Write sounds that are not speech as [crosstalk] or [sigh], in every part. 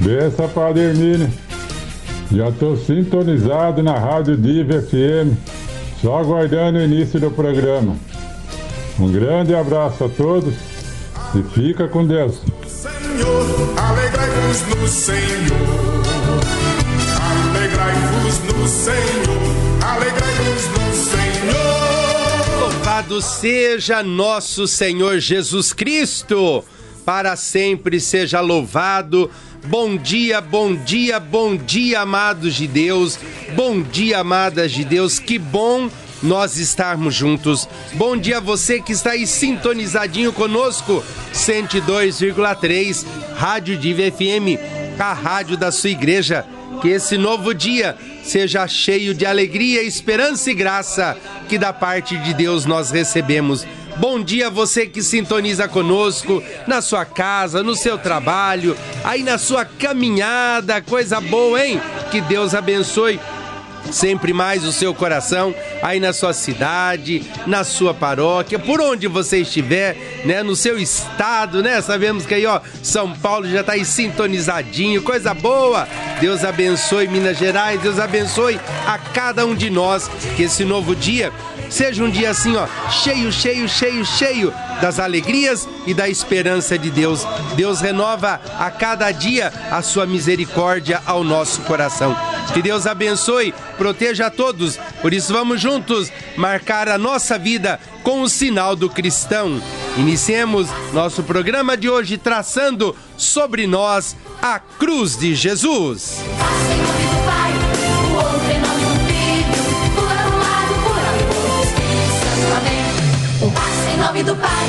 Benção, Padre Hermínio. Já estou sintonizado na Rádio Diva FM, só aguardando o início do programa. Um grande abraço a todos e fica com Deus. Senhor, alegrai-vos no Senhor. Alegrai-vos no Senhor. Alegrai-vos no Senhor. Louvado seja nosso Senhor Jesus Cristo, para sempre seja louvado. Bom dia, bom dia, bom dia, amados de Deus. Bom dia, amadas de Deus. Que bom nós estarmos juntos. Bom dia a você que está aí sintonizadinho conosco. 102,3 Rádio Diva FM, a rádio da sua igreja. Que esse novo dia seja cheio de alegria, esperança e graça que da parte de Deus nós recebemos. Bom dia a você que sintoniza conosco na sua casa, no seu trabalho, aí na sua caminhada, coisa boa, hein? Que Deus abençoe sempre mais o seu coração aí na sua cidade, na sua paróquia, por onde você estiver, né, no seu estado, né? Sabemos que aí, ó, São Paulo já tá aí sintonizadinho, coisa boa. Deus abençoe Minas Gerais, Deus abençoe a cada um de nós que esse novo dia seja um dia assim, ó, cheio, cheio, cheio, cheio das alegrias e da esperança de Deus. Deus renova a cada dia a sua misericórdia ao nosso coração. Que Deus abençoe, proteja a todos. Por isso vamos juntos marcar a nossa vida com o sinal do cristão. Iniciemos nosso programa de hoje traçando sobre nós a cruz de Jesus. Passa nome do Pai,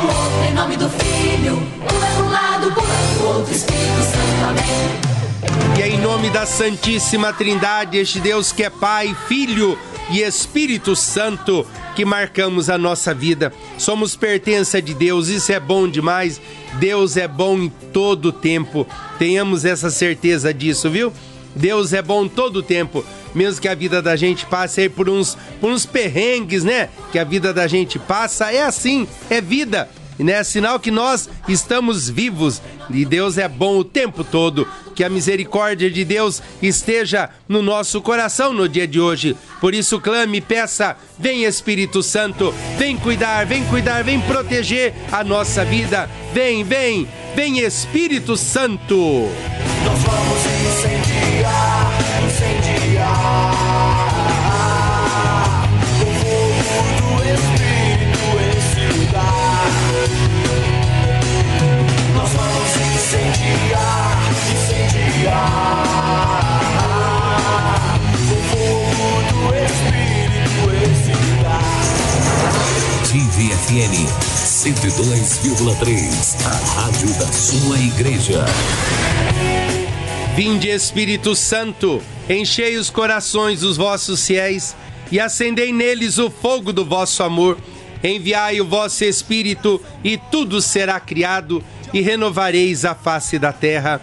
o outro em nome do Filho, um é um lado o outro Espírito Santo, amém. E é em nome da Santíssima Trindade, este Deus que é Pai, Filho e Espírito Santo, que marcamos a nossa vida. Somos pertença de Deus, isso é bom demais. Deus é bom em todo tempo. Tenhamos essa certeza disso, viu? Deus é bom todo tempo. Mesmo que a vida da gente passe aí por uns, por uns perrengues, né? Que a vida da gente passa, é assim, é vida né? É sinal que nós estamos vivos e Deus é bom o tempo todo. Que a misericórdia de Deus esteja no nosso coração no dia de hoje. Por isso, clame, peça, vem Espírito Santo, vem cuidar, vem cuidar, vem proteger a nossa vida. Vem, vem, vem Espírito Santo. Nós vamos incendiar. TVFN 102,3. A rádio da sua igreja. Vinde Espírito Santo, enchei os corações dos vossos fiéis e acendei neles o fogo do vosso amor. Enviai o vosso Espírito e tudo será criado e renovareis a face da terra.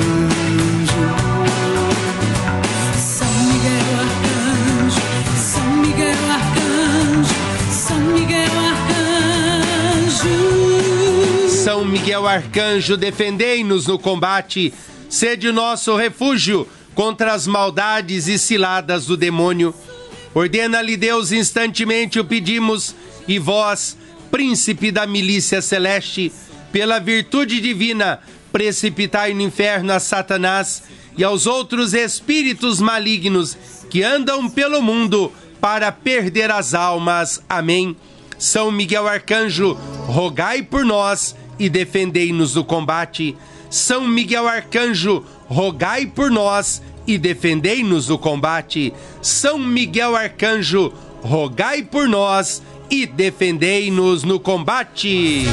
São Miguel Arcanjo, defendei-nos no combate, sede nosso refúgio contra as maldades e ciladas do demônio. Ordena-lhe Deus instantemente o pedimos, e vós, príncipe da milícia celeste, pela virtude divina, precipitai no inferno a Satanás e aos outros espíritos malignos que andam pelo mundo para perder as almas. Amém. São Miguel Arcanjo, rogai por nós e defendei-nos do combate. São Miguel Arcanjo, rogai por nós e defendei-nos do combate. São Miguel Arcanjo, rogai por nós e defendei-nos no combate.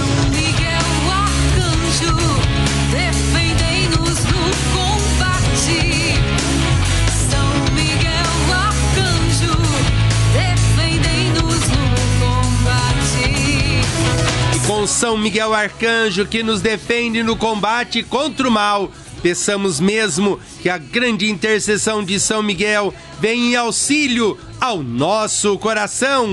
São Miguel Arcanjo que nos defende no combate contra o mal. Peçamos mesmo que a grande intercessão de São Miguel venha em auxílio ao nosso coração.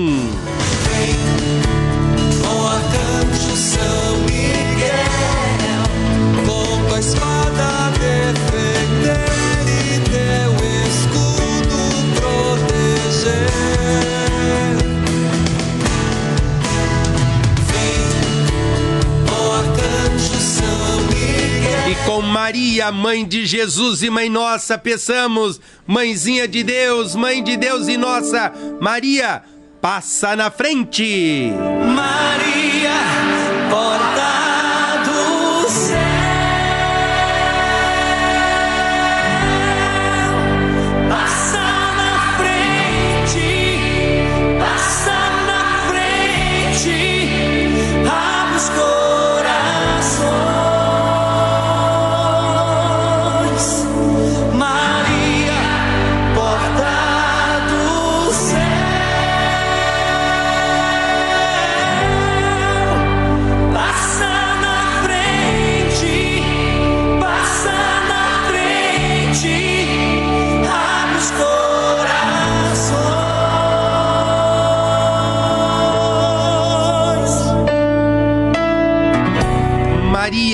Com Maria, mãe de Jesus e mãe nossa, peçamos, mãezinha de Deus, mãe de Deus e nossa, Maria, passa na frente.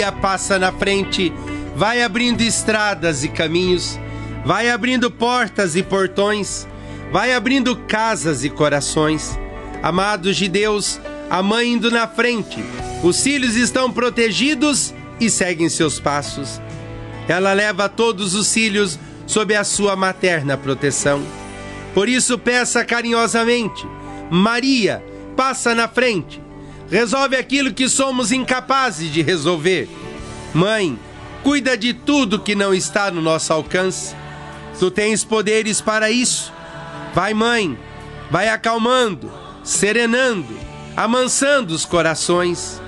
Maria passa na frente, vai abrindo estradas e caminhos, vai abrindo portas e portões, vai abrindo casas e corações. Amados de Deus, a mãe indo na frente, os filhos estão protegidos e seguem seus passos. Ela leva todos os filhos sob a sua materna proteção. Por isso, peça carinhosamente: Maria, passa na frente, resolve aquilo que somos incapazes de resolver. Mãe, cuida de tudo que não está no nosso alcance. Tu tens poderes para isso. Vai, mãe, vai acalmando, serenando, amansando os corações.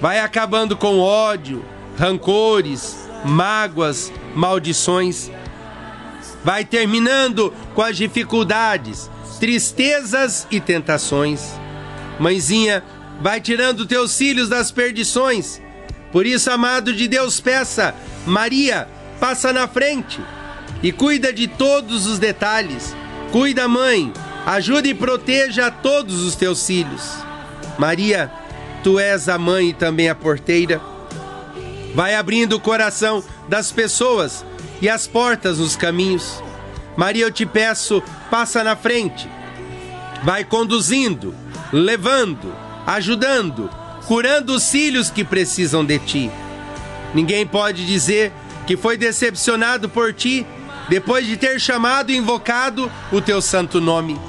Vai acabando com ódio, rancores, mágoas, maldições. Vai terminando com as dificuldades, tristezas e tentações. Mãezinha, vai tirando teus filhos das perdições. Por isso, amado de Deus, peça, Maria, passa na frente e cuida de todos os detalhes. Cuida, mãe, ajuda e proteja todos os teus filhos. Maria, tu és a mãe e também a porteira. Vai abrindo o coração das pessoas e as portas nos caminhos. Maria, eu te peço, passa na frente. Vai conduzindo, levando, ajudando, curando os filhos que precisam de ti. Ninguém pode dizer que foi decepcionado por ti depois de ter chamado e invocado o teu santo nome.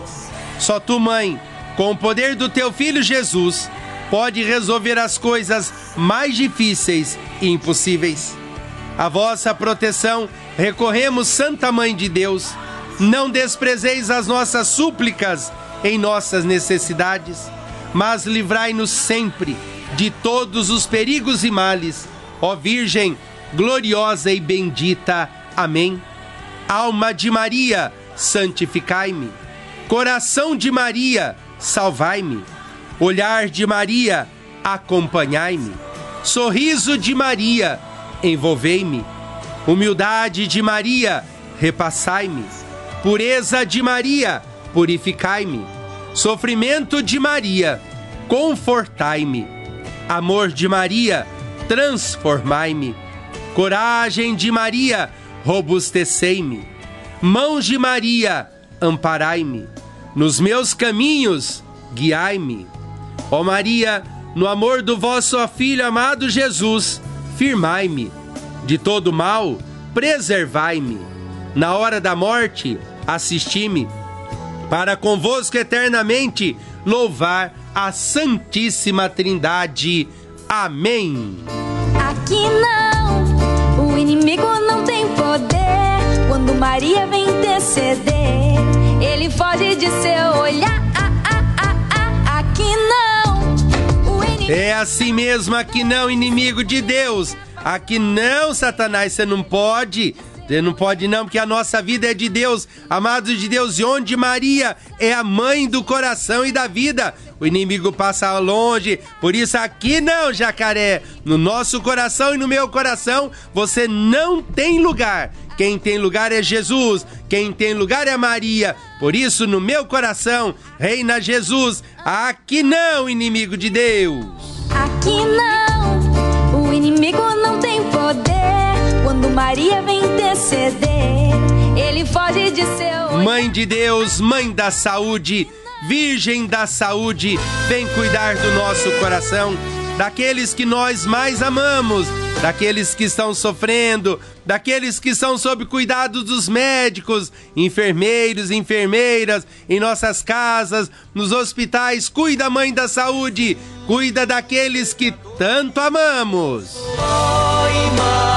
Só tu, mãe, com o poder do teu filho Jesus, pode resolver as coisas mais difíceis e impossíveis. A vossa proteção recorremos, Santa Mãe de Deus. Não desprezeis as nossas súplicas em nossas necessidades, mas livrai-nos sempre de todos os perigos e males. Ó Virgem gloriosa e bendita. Amém. Alma de Maria, santificai-me. Coração de Maria, salvai-me. Olhar de Maria, acompanhai-me. Sorriso de Maria, envolvei-me. Humildade de Maria, repassai-me. Pureza de Maria, purificai-me. Sofrimento de Maria, confortai-me. Amor de Maria, transformai-me. Coragem de Maria, robustecei-me. Mãos de Maria, amparai-me. Nos meus caminhos, guiai-me. Ó Maria, no amor do vosso Filho amado Jesus, firmai-me. De todo mal, preservai-me. Na hora da morte, assisti-me. Para convosco eternamente louvar a Santíssima Trindade. Amém. Aqui não, o inimigo não tem poder. Quando Maria vem interceder, ele foge de seu olhar. Ah, ah, ah. Aqui não, o inimigo. É assim mesmo, aqui não, inimigo de Deus. Aqui não, Satanás, você não pode. Você não pode não, porque a nossa vida é de Deus, amados de Deus, e onde Maria é a mãe do coração e da vida. O inimigo passa longe, por isso aqui não, jacaré. No nosso coração e no meu coração, você não tem lugar. Quem tem lugar é Jesus, quem tem lugar é Maria. Por isso, no meu coração, reina Jesus. Aqui não, inimigo de Deus. Aqui não, o inimigo não tem poder. Quando Maria vem interceder, ele foge de seu. Mãe de Deus, mãe da saúde, Virgem da saúde, vem cuidar do nosso coração, daqueles que nós mais amamos, daqueles que estão sofrendo, daqueles que estão sob cuidado dos médicos, enfermeiros, enfermeiras, em nossas casas, nos hospitais. Cuida, mãe da saúde, cuida daqueles que tanto amamos. Ó Imaculado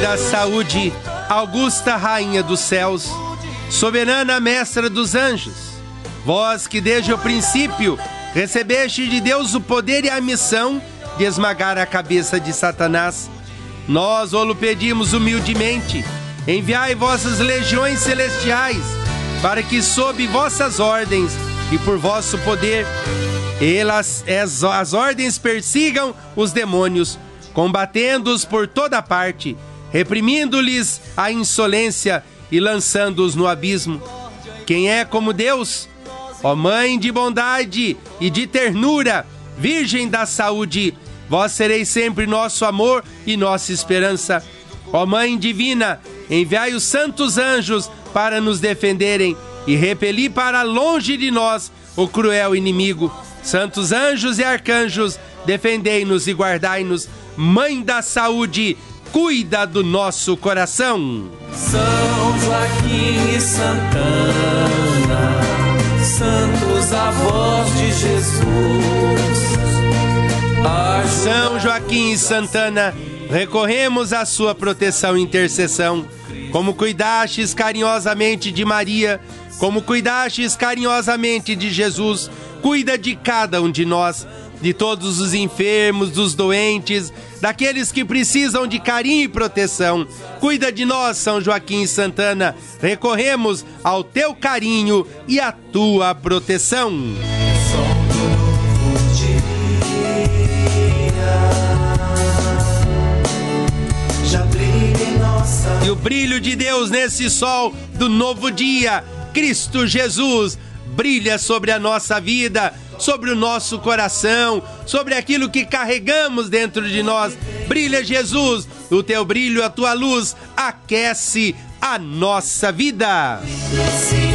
da saúde, Augusta Rainha dos céus, soberana mestra dos anjos, vós que desde o princípio recebeste de Deus o poder e a missão de esmagar a cabeça de Satanás, nós o pedimos humildemente, enviai vossas legiões celestiais, para que sob vossas ordens e por vosso poder, elas as, as ordens persigam os demônios, combatendo-os por toda parte, reprimindo-lhes a insolência e lançando-os no abismo. Quem é como Deus? Ó Mãe de bondade e de ternura, Virgem da saúde, vós sereis sempre nosso amor e nossa esperança. Ó Mãe divina, enviai os santos anjos para nos defenderem e repeli para longe de nós o cruel inimigo. Santos anjos e arcanjos, defendei-nos e guardai-nos. Mãe da saúde, cuida do nosso coração. São Joaquim e Santana, santos avós de Jesus. São Joaquim e Santana, recorremos à sua proteção e intercessão. Como cuidastes carinhosamente de Maria, como cuidastes carinhosamente de Jesus, cuida de cada um de nós, de todos os enfermos, dos doentes, daqueles que precisam de carinho e proteção. Cuida de nós, São Joaquim e Santana. Recorremos ao teu carinho e à tua proteção. E o brilho de Deus nesse sol do novo dia, Cristo Jesus, brilha sobre a nossa vida, sobre o nosso coração, sobre aquilo que carregamos dentro de nós. Brilha, Jesus, o teu brilho, a tua luz aquece a nossa vida. Se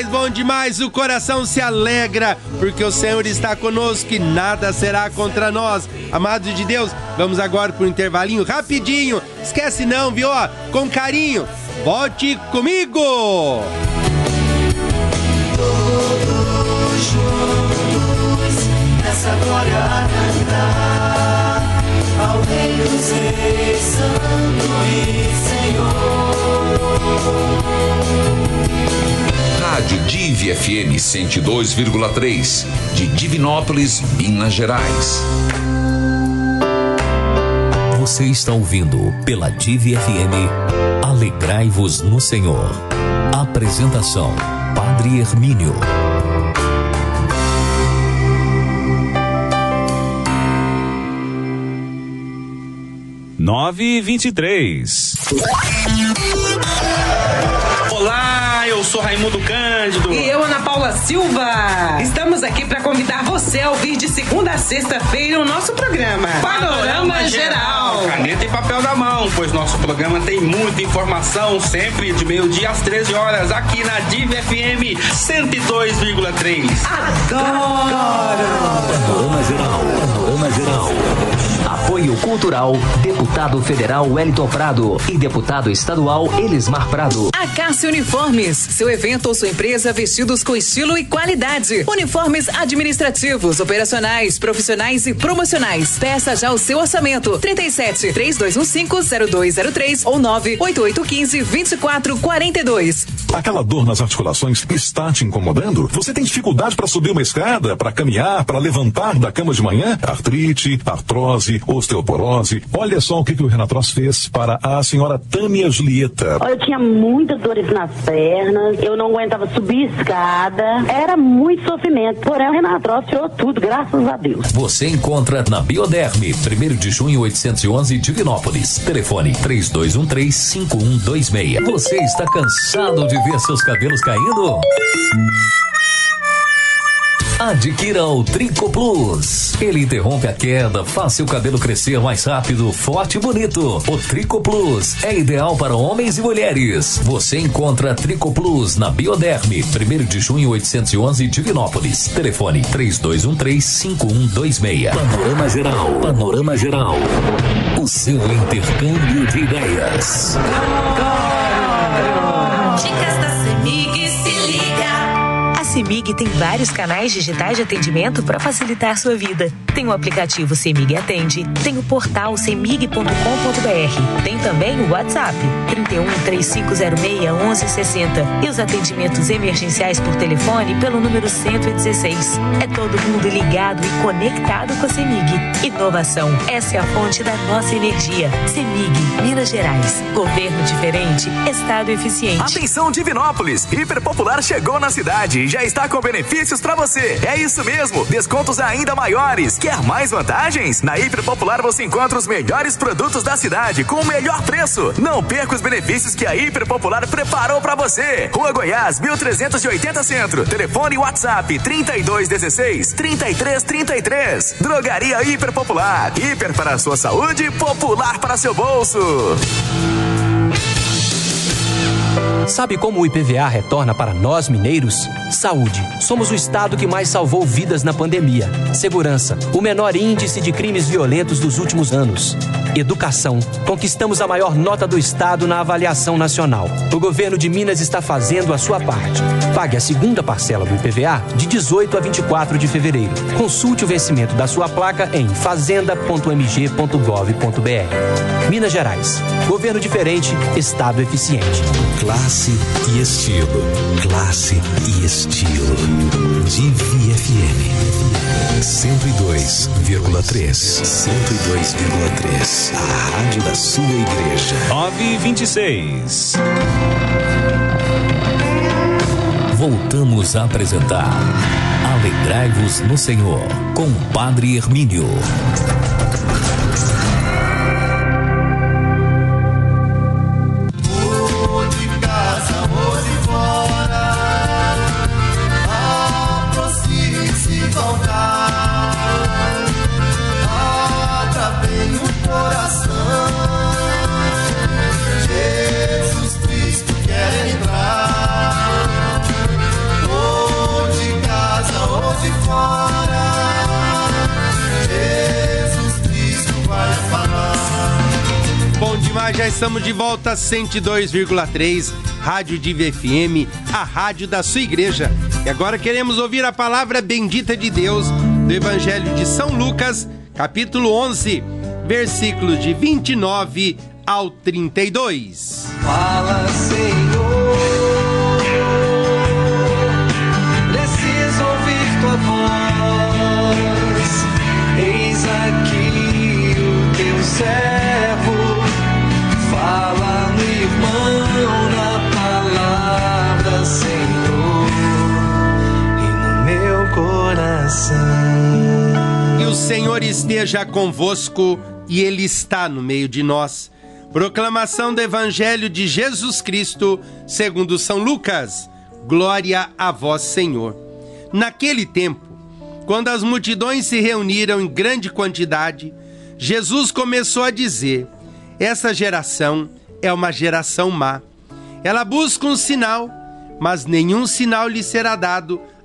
demais, bom demais, o coração se alegra, porque o Senhor está conosco e nada será contra nós. Amados de Deus, vamos agora para um intervalinho rapidinho. Esquece não, viu? Com carinho. Volte comigo! Todos juntos nessa glória ao Santo e Senhor. Rádio Div FM 102,3 de Divinópolis, Minas Gerais. Você está ouvindo pela Div FM Alegrai-vos no Senhor. Apresentação: Padre Hermínio. Nove e vinte e três. Olá, eu sou Raimundo Cândido. E eu, Ana Paula Silva. Estamos aqui para convidar você a ouvir de segunda a sexta-feira o nosso programa Panorama Geral. Caneta e papel na mão, pois nosso programa tem muita informação, sempre de meio-dia às 13 horas, aqui na Div FM 102,3. Adoro! Panorama Geral. Panorama Geral. Apoio Cultural, Deputado Federal Wellington Prado e Deputado Estadual Elismar Prado. Acácio Uniformes, seu evento ou sua empresa vestidos com estilo e qualidade. Uniformes administrativos, operacionais, profissionais e promocionais. Peça já o seu orçamento. 37 3215 0203 ou 98815 2442. Aquela dor nas articulações está te incomodando? Você tem dificuldade para subir uma escada, para caminhar, para levantar da cama de manhã? Artrite, artrose, osteoporose. Olha só o que, que o Renatross fez para a senhora Tânia Julieta. Eu tinha muitas dores nas pernas, eu não aguentava subir escada, era muito sofrimento. Porém, o Renatross tirou tudo, graças a Deus. Você encontra na Bioderme, 1 de junho 811, Divinópolis. Telefone 3213-5126. Você está cansado de ver seus cabelos caindo? Adquira o Trico Plus. Ele interrompe a queda, faz seu cabelo crescer mais rápido, forte e bonito. O Trico Plus é ideal para homens e mulheres. Você encontra Trico Plus na Bioderme, 1 de junho 811, Divinópolis. Telefone 3213-5126. Panorama Geral. Panorama Geral. O seu intercâmbio de ideias. Dicas A CEMIG tem vários canais digitais de atendimento para facilitar sua vida. Tem o aplicativo CEMIG Atende, tem o portal cemig.com.br, tem também o WhatsApp 31 3506 1160 e os atendimentos emergenciais por telefone pelo número 116. É todo mundo ligado e conectado com a CEMIG. Inovação, essa é a fonte da nossa energia. CEMIG, Minas Gerais. Governo diferente, Estado eficiente. Atenção Divinópolis, Hiper Popular chegou na cidade e já está com benefícios para você. É isso mesmo, descontos ainda maiores. Quer mais vantagens? Na Hiper Popular você encontra os melhores produtos da cidade com o melhor preço. Não perca os benefícios que a Hiper Popular preparou para você. Rua Goiás, 1380 Centro. Telefone WhatsApp 3216 3333. Drogaria Hiper Popular. Hiper para a sua saúde, popular para seu bolso. Sabe como o IPVA retorna para nós mineiros? Saúde. Somos o estado que mais salvou vidas na pandemia. Segurança. O menor índice de crimes violentos dos últimos anos. Educação. Conquistamos a maior nota do estado na avaliação nacional. O governo de Minas está fazendo a sua parte. Pague a segunda parcela do IPVA de 18 a 24 de fevereiro. Consulte o vencimento da sua placa em fazenda.mg.gov.br. Minas Gerais. Governo diferente, estado eficiente. Classe e estilo. Classe e estilo. Divi FM. 102,3. 102,3. A rádio da sua igreja. 9 e 26. Voltamos a apresentar Alegrai-vos no Senhor com o Padre Hermínio. Já estamos de volta 102,3 Rádio Diva FM, a rádio da sua igreja. E agora queremos ouvir a palavra bendita de Deus do Evangelho de São Lucas, capítulo 11, versículos de 29 ao 32. Fala, Senhor. Coração. E o Senhor esteja convosco e Ele está no meio de nós. Proclamação do Evangelho de Jesus Cristo, segundo São Lucas. Glória a vós, Senhor. Naquele tempo, quando as multidões se reuniram em grande quantidade, Jesus começou a dizer: Essa geração é uma geração má. Ela busca um sinal, mas nenhum sinal lhe será dado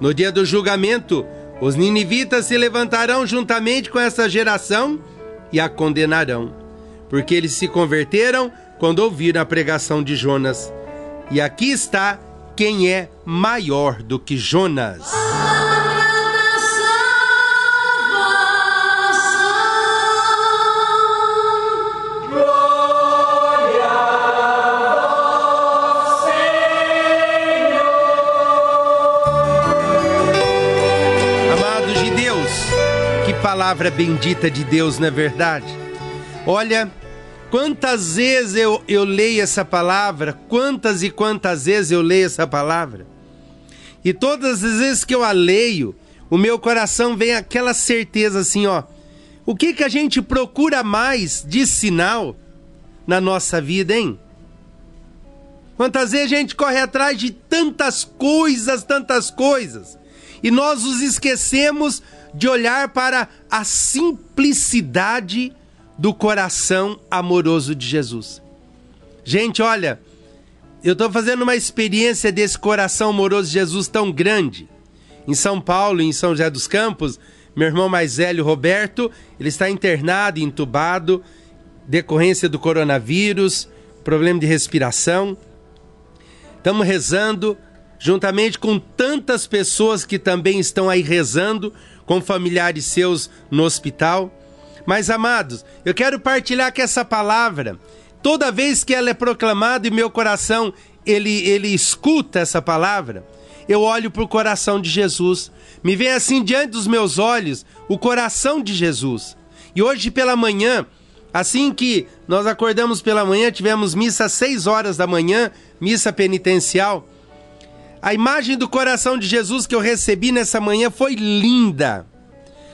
No dia do julgamento, os ninivitas se levantarão juntamente com essa geração e a condenarão, porque eles se converteram quando ouviram a pregação de Jonas. E aqui está quem é maior do que Jonas. Palavra bendita de Deus, não é verdade? Olha, quantas vezes eu, eu leio essa palavra, quantas e quantas vezes eu leio essa palavra, e todas as vezes que eu a leio, o meu coração vem aquela certeza assim, ó. O que que a gente procura mais de sinal na nossa vida, hein? Quantas vezes a gente corre atrás de tantas coisas, tantas coisas, e nós nos esquecemos de olhar para a simplicidade do coração amoroso de Jesus. Gente, olha, eu estou fazendo uma experiência desse coração amoroso de Jesus tão grande. Em São Paulo, em São José dos Campos, meu irmão mais velho, Roberto, ele está internado, entubado, decorrência do coronavírus, problema de respiração. Estamos rezando, juntamente com tantas pessoas que também estão aí rezando, com familiares seus no hospital. Mas, amados, eu quero partilhar que essa palavra, toda vez que ela é proclamada e meu coração ele, ele escuta essa palavra, eu olho para o coração de Jesus. Me vem assim diante dos meus olhos o coração de Jesus. E hoje pela manhã, assim que nós acordamos pela manhã, tivemos missa às 6 horas da manhã, missa penitencial. A imagem do coração de Jesus que eu recebi nessa manhã foi linda.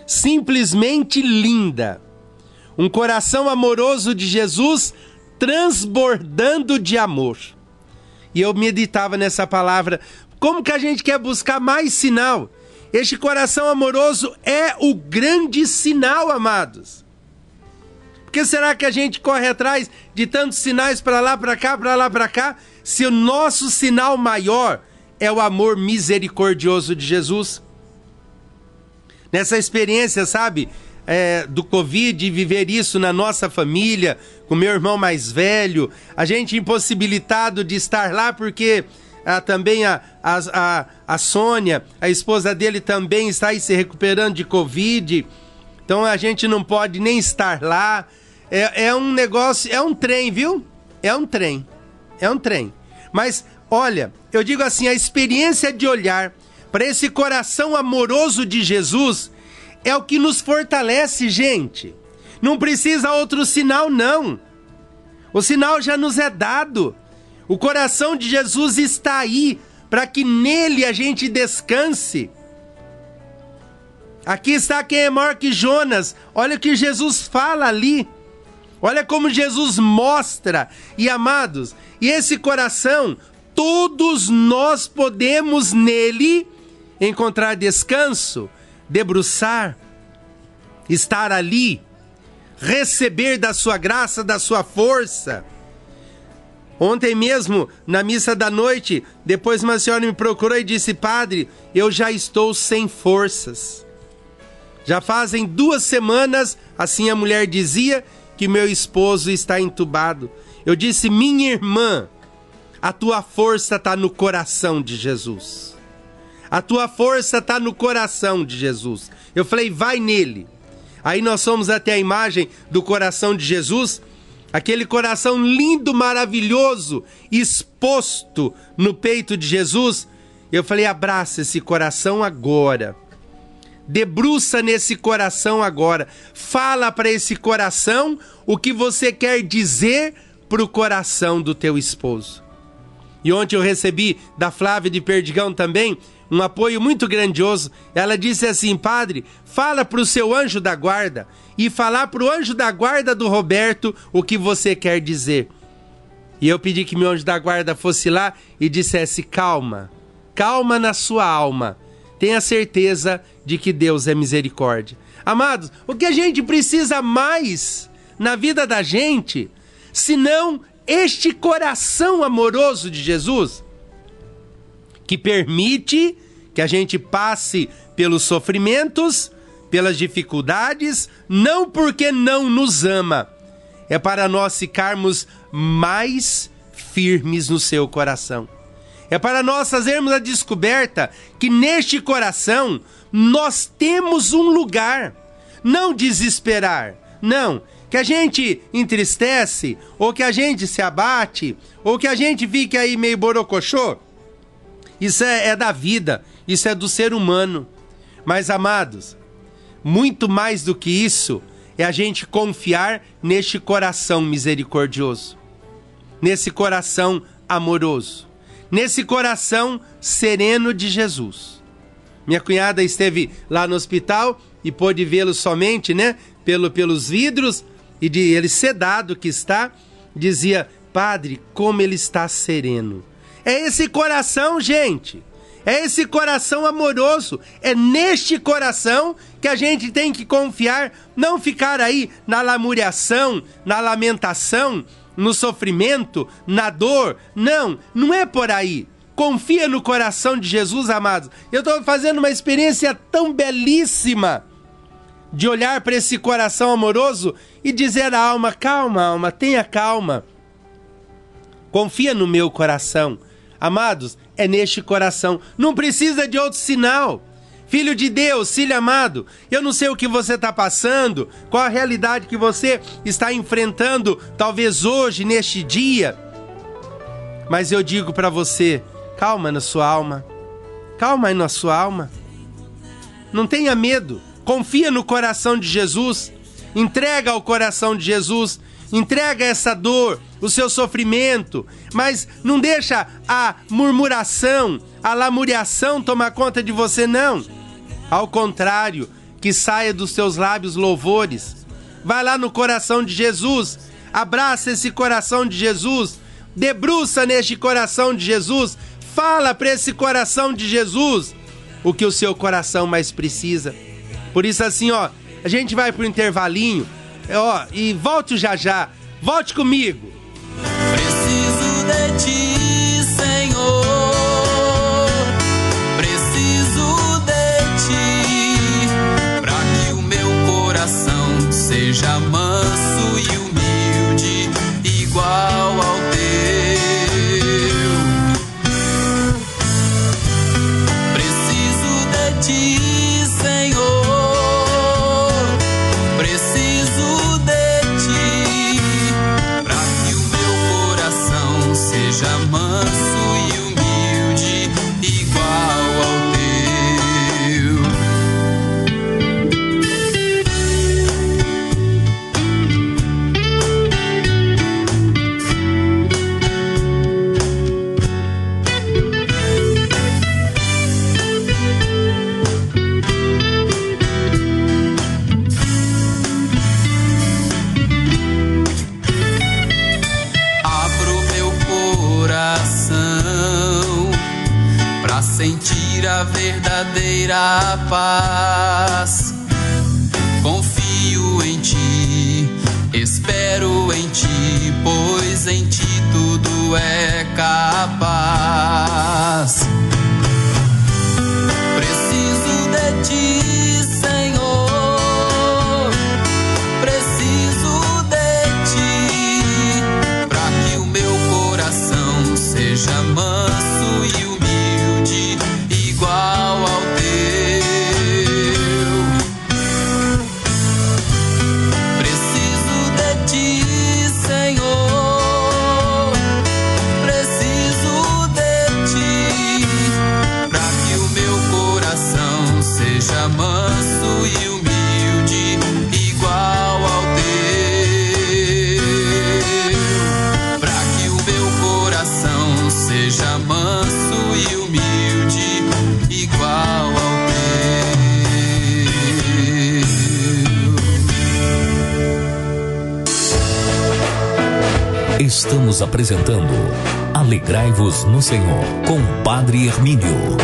Simplesmente linda. Um coração amoroso de Jesus transbordando de amor. E eu meditava nessa palavra. Como que a gente quer buscar mais sinal? Este coração amoroso é o grande sinal, amados. Por que será que a gente corre atrás de tantos sinais para lá, para cá, para lá, para cá, se o nosso sinal maior é o amor misericordioso de Jesus? Nessa experiência, sabe, é, do Covid, viver isso na nossa família, com meu irmão mais velho, a gente impossibilitado de estar lá porque ah, também a, a, a, a Sônia, a esposa dele, também está aí se recuperando de Covid. Então a gente não pode nem estar lá. É, é um negócio, é um trem, viu? É um trem. É um trem. Mas olha, eu digo assim: a experiência de olhar para esse coração amoroso de Jesus é o que nos fortalece, gente. Não precisa outro sinal, não. O sinal já nos é dado. O coração de Jesus está aí para que nele a gente descanse. Aqui está quem é maior que Jonas. Olha o que Jesus fala ali. Olha como Jesus mostra. E amados, e esse coração, todos nós podemos nele encontrar descanso, debruçar, estar ali, receber da sua graça, da sua força. Ontem mesmo, na missa da noite, depois uma senhora me procurou e disse: Padre, eu já estou sem forças. Já fazem duas semanas, assim a mulher dizia, que meu esposo está entubado. Eu disse: Minha irmã, a tua força está no coração de Jesus. A tua força está no coração de Jesus. Eu falei: Vai nele. Aí nós fomos até a imagem do coração de Jesus aquele coração lindo, maravilhoso, exposto no peito de Jesus. Eu falei: abraça esse coração agora. Debruça nesse coração agora. Fala para esse coração o que você quer dizer para o coração do teu esposo. E ontem eu recebi da Flávia de Perdigão também um apoio muito grandioso. Ela disse assim: Padre, fala para o seu anjo da guarda e falar para o anjo da guarda do Roberto o que você quer dizer. E eu pedi que meu anjo da guarda fosse lá e dissesse: calma, calma na sua alma. Tenha certeza de que Deus é misericórdia. Amados, o que a gente precisa mais na vida da gente, senão este coração amoroso de Jesus, que permite que a gente passe pelos sofrimentos, pelas dificuldades, não porque não nos ama, é para nós ficarmos mais firmes no seu coração. É para nós fazermos a descoberta que neste coração nós temos um lugar. Não desesperar, não. Que a gente entristece, ou que a gente se abate, ou que a gente fique aí meio borocochô. Isso é, é da vida, isso é do ser humano. Mas, amados, muito mais do que isso é a gente confiar neste coração misericordioso, nesse coração amoroso, nesse coração sereno de Jesus. Minha cunhada esteve lá no hospital e pôde vê-lo somente, né, pelo, pelos vidros e de ele sedado que está, dizia: "Padre, como ele está sereno". É esse coração, gente. É esse coração amoroso, é neste coração que a gente tem que confiar, não ficar aí na lamuriação, na lamentação, no sofrimento, na dor. Não, não é por aí. Confia no coração de Jesus, amados. Eu estou fazendo uma experiência tão belíssima de olhar para esse coração amoroso e dizer à alma: calma, alma, tenha calma. Confia no meu coração. Amados, é neste coração. Não precisa de outro sinal. Filho de Deus, filho amado, eu não sei o que você está passando, qual a realidade que você está enfrentando, talvez hoje, neste dia. Mas eu digo para você: calma na sua alma, calma aí na sua alma. Não tenha medo, confia no coração de Jesus, entrega ao coração de Jesus, entrega essa dor, o seu sofrimento, mas não deixa a murmuração, a lamuriação tomar conta de você, não. Ao contrário, que saia dos seus lábios louvores. Vai lá no coração de Jesus, abraça esse coração de Jesus, debruça neste coração de Jesus, fala para esse coração de Jesus o que o seu coração mais precisa. Por isso, assim, ó, a gente vai pro intervalinho, ó, e volte já já. Volte comigo. Preciso de ti, Senhor. Preciso de ti. Pra que o meu coração seja manso verdadeira paz. Confio em ti, espero em ti, pois em ti tudo é capaz. Apresentando Alegrai-vos no Senhor com o Padre Hermínio.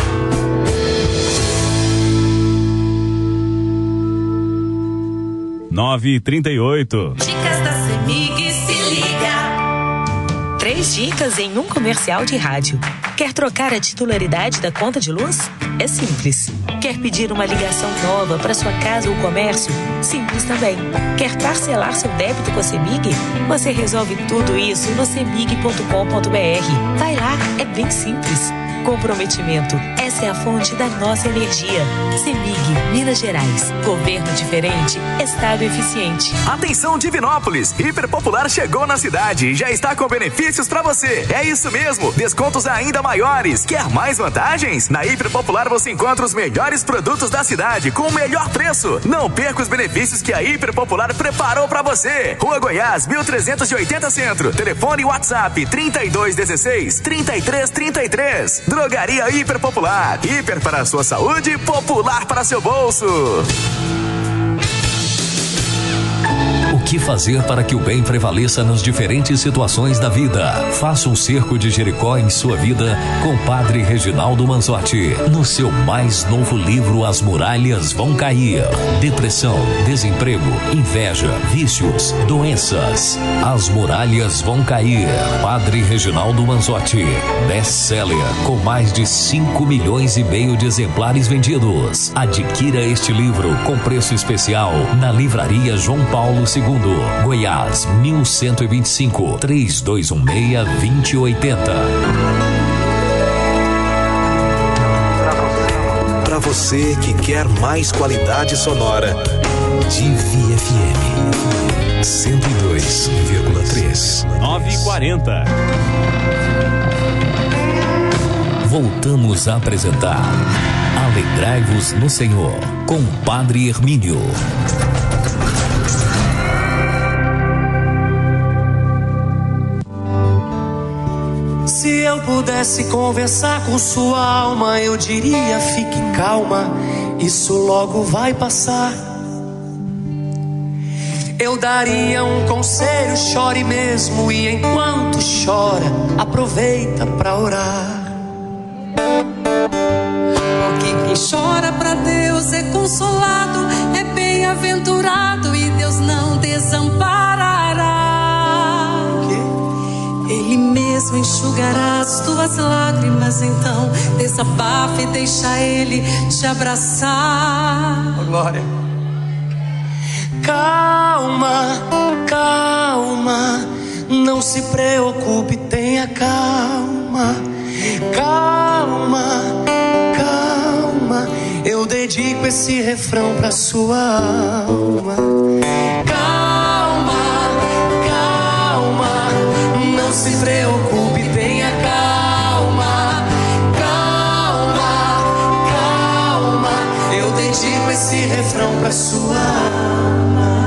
Nove e trinta e oito. Dicas da Semig se liga. Três dicas em um comercial de rádio. Quer trocar a titularidade da conta de luz? É simples. Quer pedir uma ligação nova para sua casa ou comércio? Simples também. Quer parcelar seu débito com a Semig? Você resolve tudo isso no semig.com.br. Vai lá, é bem simples. Comprometimento. É a fonte da nossa energia. Semig, Minas Gerais. Governo diferente, Estado eficiente. Atenção Divinópolis! Hiper Popular chegou na cidade e já está com benefícios para você. É isso mesmo, descontos ainda maiores. Quer mais vantagens? Na Hiper Popular você encontra os melhores produtos da cidade com o melhor preço. Não perca os benefícios que a Hiper Popular preparou para você. Rua Goiás, 1380 Centro. Telefone WhatsApp 3216 3333. Drogaria Hiper Hiper para a sua saúde, popular para seu bolso. Que fazer para que o bem prevaleça nas diferentes situações da vida? Faça um cerco de Jericó em sua vida com Padre Reginaldo Manzotti. No seu mais novo livro, As Muralhas Vão Cair. Depressão, desemprego, inveja, vícios, doenças. As Muralhas Vão Cair. Padre Reginaldo Manzotti. Best-seller com mais de 5 milhões e meio de exemplares vendidos. Adquira este livro com preço especial na livraria João Paulo II, Goiás, 1125 3216 2080. Para você que quer mais qualidade sonora, Divi FM 102,3. Nove e quarenta. Voltamos a apresentar Alegrai-vos no Senhor com o Padre Hermínio. Eu pudesse conversar com sua alma, eu diria: fique calma, isso logo vai passar. Eu daria um conselho, chore mesmo, e enquanto chora, aproveita pra orar. Porque quem chora pra Deus é consolado, é bem-aventurado e Deus não desamparará. Mesmo enxugará as tuas lágrimas, então desabafa e deixa Ele te abraçar. Oh, glória. Calma, calma, não se preocupe, tenha calma. Calma, calma, eu dedico esse refrão pra sua alma. Calma, refrão pra sua alma.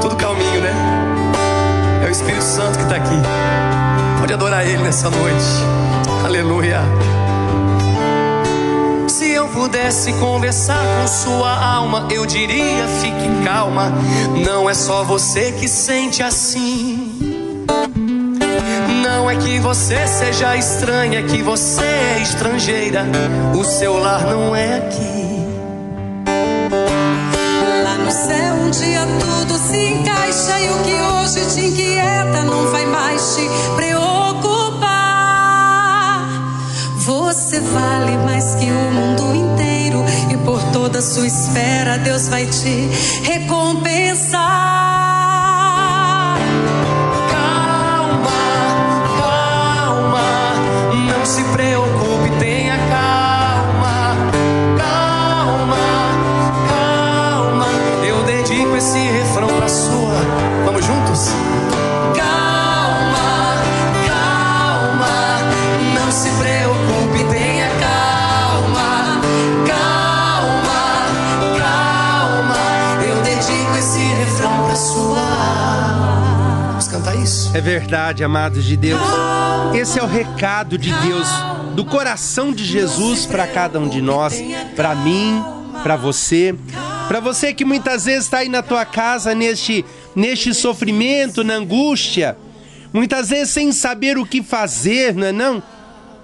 Tudo calminho, né? É o Espírito Santo que tá aqui. Pode adorar Ele nessa noite. Aleluia. Se eu pudesse conversar com sua alma, eu diria: fique calma. Não é só você que sente assim. Não é que você seja estranha, é que você é estrangeira. O seu lar não é aqui. Lá no céu um dia tudo se encaixa e o que hoje te inquieta não vai mais te preocupar. Você vale mais que o mundo inteiro e por toda a sua espera Deus vai te recompensar. É verdade, amados de Deus. Esse é o recado de Deus, do coração de Jesus para cada um de nós, para mim, para você, para você que muitas vezes está aí na tua casa neste neste sofrimento, na angústia, muitas vezes sem saber o que fazer, não é não?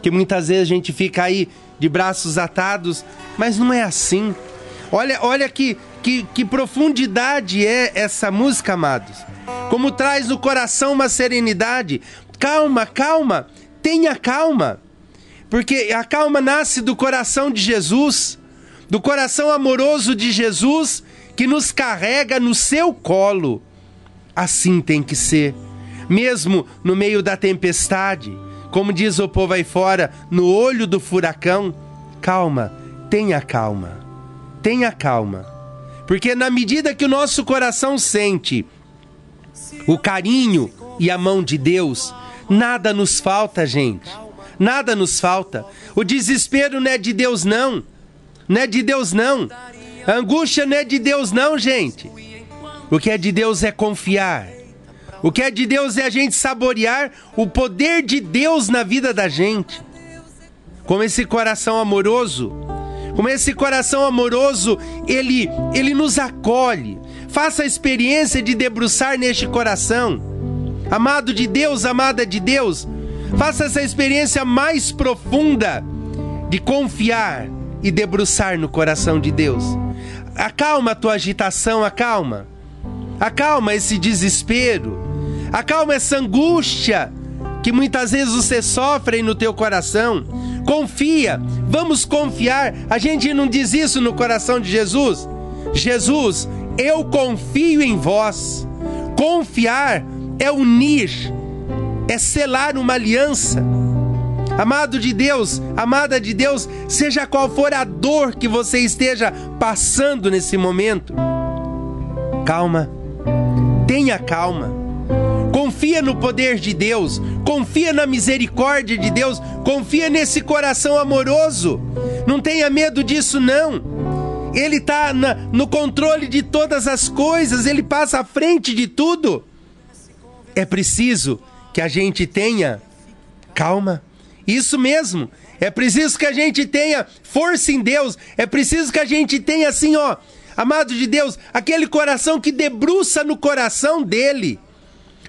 Que muitas vezes a gente fica aí de braços atados, mas não é assim. Olha, olha que, que, que profundidade é essa música, amados. Como traz no coração uma serenidade. Calma, calma, tenha calma. Porque a calma nasce do coração de Jesus, do coração amoroso de Jesus, que nos carrega no seu colo. Assim tem que ser, mesmo no meio da tempestade, como diz o povo aí fora, no olho do furacão. Calma, tenha calma, tenha calma, porque na medida que o nosso coração sente o carinho e a mão de Deus, nada nos falta, gente. Nada nos falta. O desespero não é de Deus, não. Não é de Deus, não. A angústia não é de Deus, não, gente. O que é de Deus é confiar. O que é de Deus é a gente saborear o poder de Deus na vida da gente. Como esse coração amoroso, como esse coração amoroso, ele ele nos acolhe. Faça a experiência de debruçar neste coração. Amado de Deus, amada de Deus, faça essa experiência mais profunda de confiar e debruçar no coração de Deus. Acalma a tua agitação, acalma. Acalma esse desespero. Acalma essa angústia que muitas vezes você sofre no teu coração. Confia, vamos confiar. A gente não diz isso no coração de Jesus. Jesus, eu confio em vós. Confiar é unir, é selar uma aliança. Amado de Deus, amada de Deus, seja qual for a dor que você esteja passando nesse momento, calma, tenha calma. Confia no poder de Deus, confia na misericórdia de Deus, confia nesse coração amoroso. Não tenha medo disso, não. Ele está no controle de todas as coisas, ele passa à frente de tudo. É preciso que a gente tenha calma. Isso mesmo. É preciso que a gente tenha força em Deus. É preciso que a gente tenha assim, ó, amado de Deus, aquele coração que debruça no coração dele.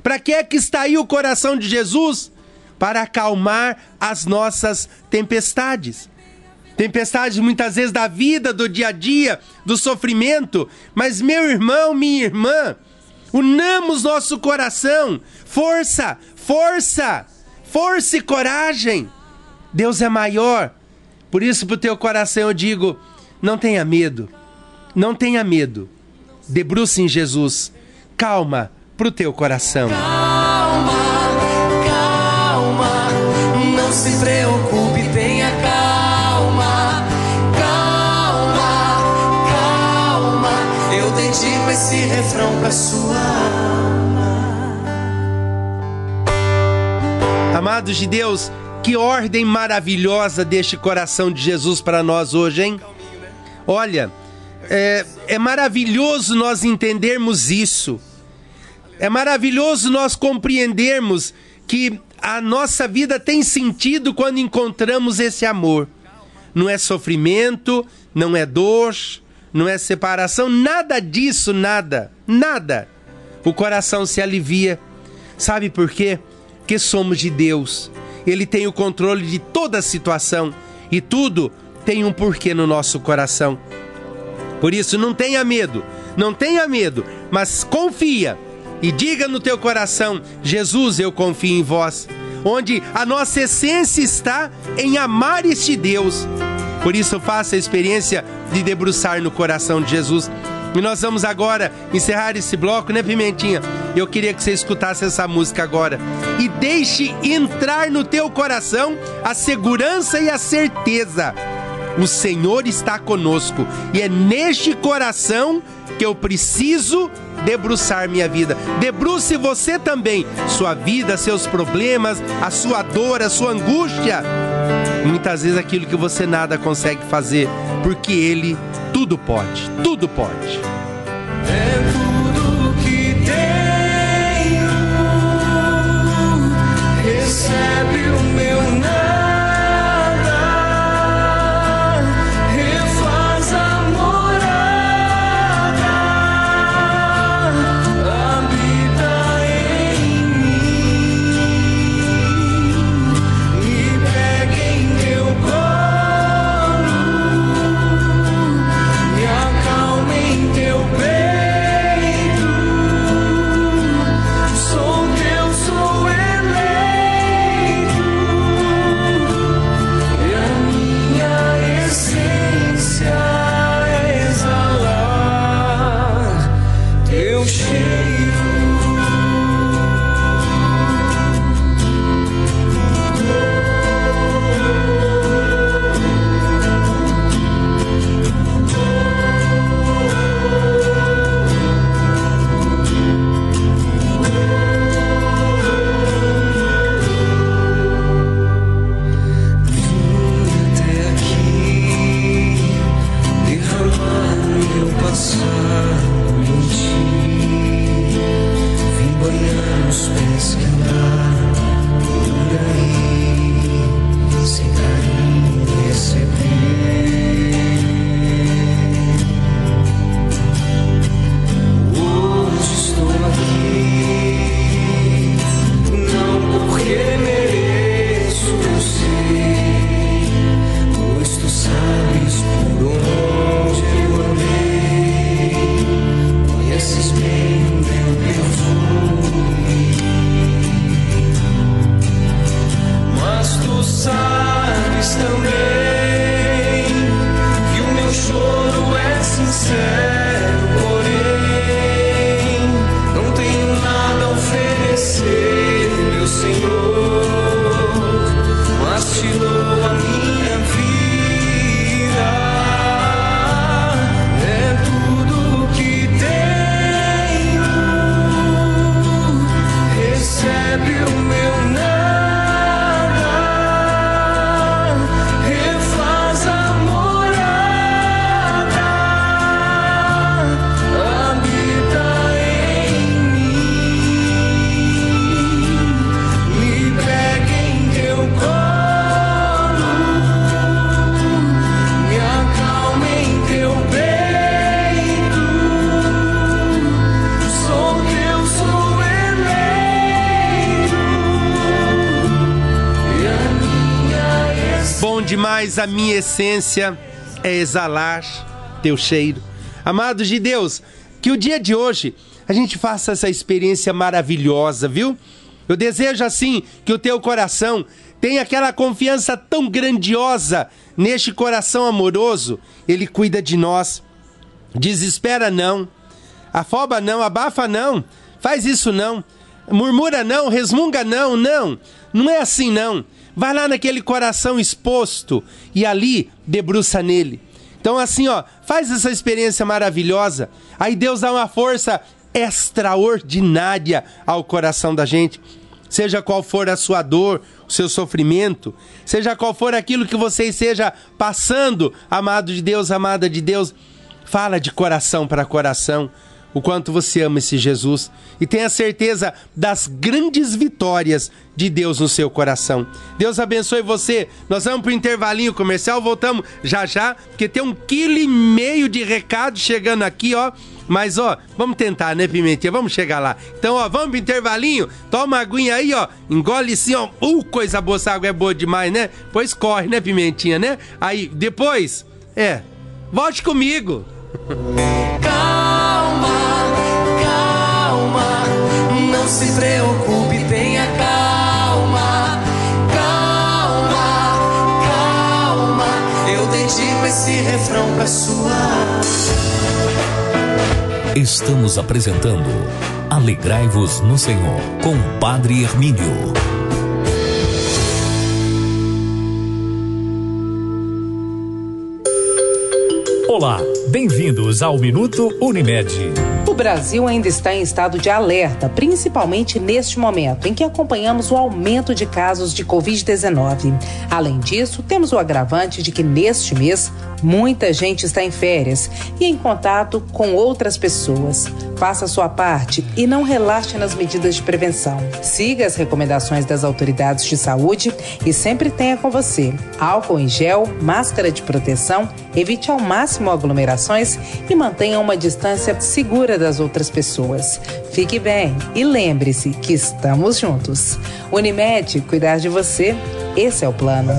Para que é que está aí o coração de Jesus? Para acalmar as nossas tempestades. Tempestades muitas vezes da vida, do dia a dia, do sofrimento. Mas, meu irmão, minha irmã, unamos nosso coração. Força, força, força e coragem. Deus é maior. Por isso, para o teu coração eu digo: não tenha medo. Não tenha medo. Debruce em Jesus. Calma para o teu coração. Calma, pra sua Amados de Deus, que ordem maravilhosa deste coração de Jesus para nós hoje, hein? Olha, é, é maravilhoso nós entendermos isso. É maravilhoso nós compreendermos que a nossa vida tem sentido quando encontramos esse amor. Não é sofrimento, não é dor, não é separação, nada disso, nada, nada. O coração se alivia. Sabe por quê? Porque somos de Deus. Ele tem o controle de toda a situação e tudo tem um porquê no nosso coração. Por isso, não tenha medo, não tenha medo, mas confia e diga no teu coração: Jesus, eu confio em vós. Onde a nossa essência está em amar este Deus. Por isso, faça a experiência de debruçar no coração de Jesus. E nós vamos agora encerrar esse bloco, né, Pimentinha? Eu queria que você escutasse essa música agora. E deixe entrar no teu coração a segurança e a certeza. O Senhor está conosco. E é neste coração que eu preciso debruçar minha vida. Debruce você também sua vida, seus problemas, a sua dor, a sua angústia. Muitas vezes aquilo que você nada consegue fazer, porque Ele tudo pode, tudo pode. É demais, a minha essência é exalar teu cheiro. Amados de Deus, que o dia de hoje a gente faça essa experiência maravilhosa, viu? Eu desejo assim que o teu coração tenha aquela confiança tão grandiosa neste coração amoroso. Ele cuida de nós. Desespera não. Afoba não, abafa não. Faz isso não. Murmura não, resmunga não, não. Não é assim não. Vai lá naquele coração exposto e ali debruça nele. Então assim, ó, faz essa experiência maravilhosa. Aí Deus dá uma força extraordinária ao coração da gente. Seja qual for a sua dor, o seu sofrimento, seja qual for aquilo que você esteja passando, amado de Deus, amada de Deus, fala de coração para coração o quanto você ama esse Jesus e tenha certeza das grandes vitórias de Deus no seu coração. Deus abençoe você. Nós vamos para o intervalinho comercial, voltamos já já, porque tem um quilo e meio de recado chegando aqui, ó. Mas, ó, vamos tentar, né, Pimentinha? Vamos chegar lá. Então, ó, vamos pro intervalinho. Toma aguinha aí, ó. Engole assim, ó. Uh, coisa boa, essa água é boa demais, né? Pois corre, né, Pimentinha, né? Aí, depois, é, volte comigo. Calma, não se preocupe, tenha calma, calma, calma. Eu dedico esse refrão pra sua. Estamos apresentando Alegrai-vos no Senhor com Padre Hermínio. Olá, bem-vindos ao Minuto Unimed. O Brasil ainda está em estado de alerta, principalmente neste momento em que acompanhamos o aumento de casos de Covid-19. Além disso, temos o agravante de que neste mês muita gente está em férias e em contato com outras pessoas. Faça sua parte e não relaxe nas medidas de prevenção. Siga as recomendações das autoridades de saúde e sempre tenha com você álcool em gel, máscara de proteção, evite ao máximo aglomerações e mantenha uma distância segura das outras pessoas. Fique bem e lembre-se que estamos juntos. Unimed, cuidar de você, esse é o plano.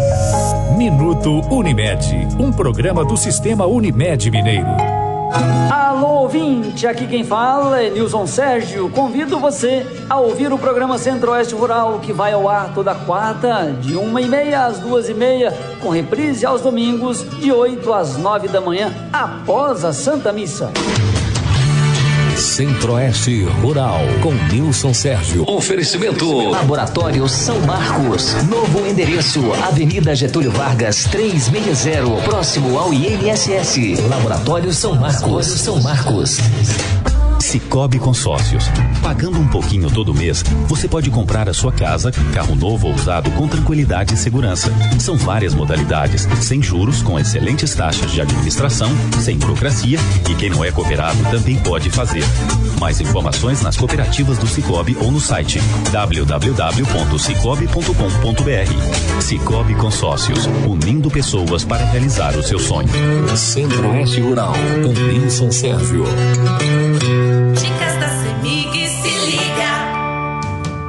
Minuto Unimed, um programa do Sistema Unimed Mineiro. Alô, ouvinte, aqui quem fala é Nilson Sérgio. Convido você a ouvir o programa Centro-Oeste Rural, que vai ao ar toda quarta, de uma e meia às duas e meia, com reprise aos domingos, de 8 às 9 da manhã, após a Santa Missa. Centro-Oeste Rural com Nilson Sérgio. Oferecimento Laboratório São Marcos. Novo endereço, Avenida Getúlio Vargas, 360, próximo ao INSS. Laboratório São Marcos. São Marcos. Cicobi Consórcios. Pagando um pouquinho todo mês, você pode comprar a sua casa, carro novo ou usado com tranquilidade e segurança. São várias modalidades, sem juros, com excelentes taxas de administração, sem burocracia e quem não é cooperado também pode fazer. Mais informações nas cooperativas do Cicobi ou no site www.cicobi.com.br. Cicobi Consórcios, unindo pessoas para realizar o seu sonho. Centro-Oeste Rural com Nilson Sérgio.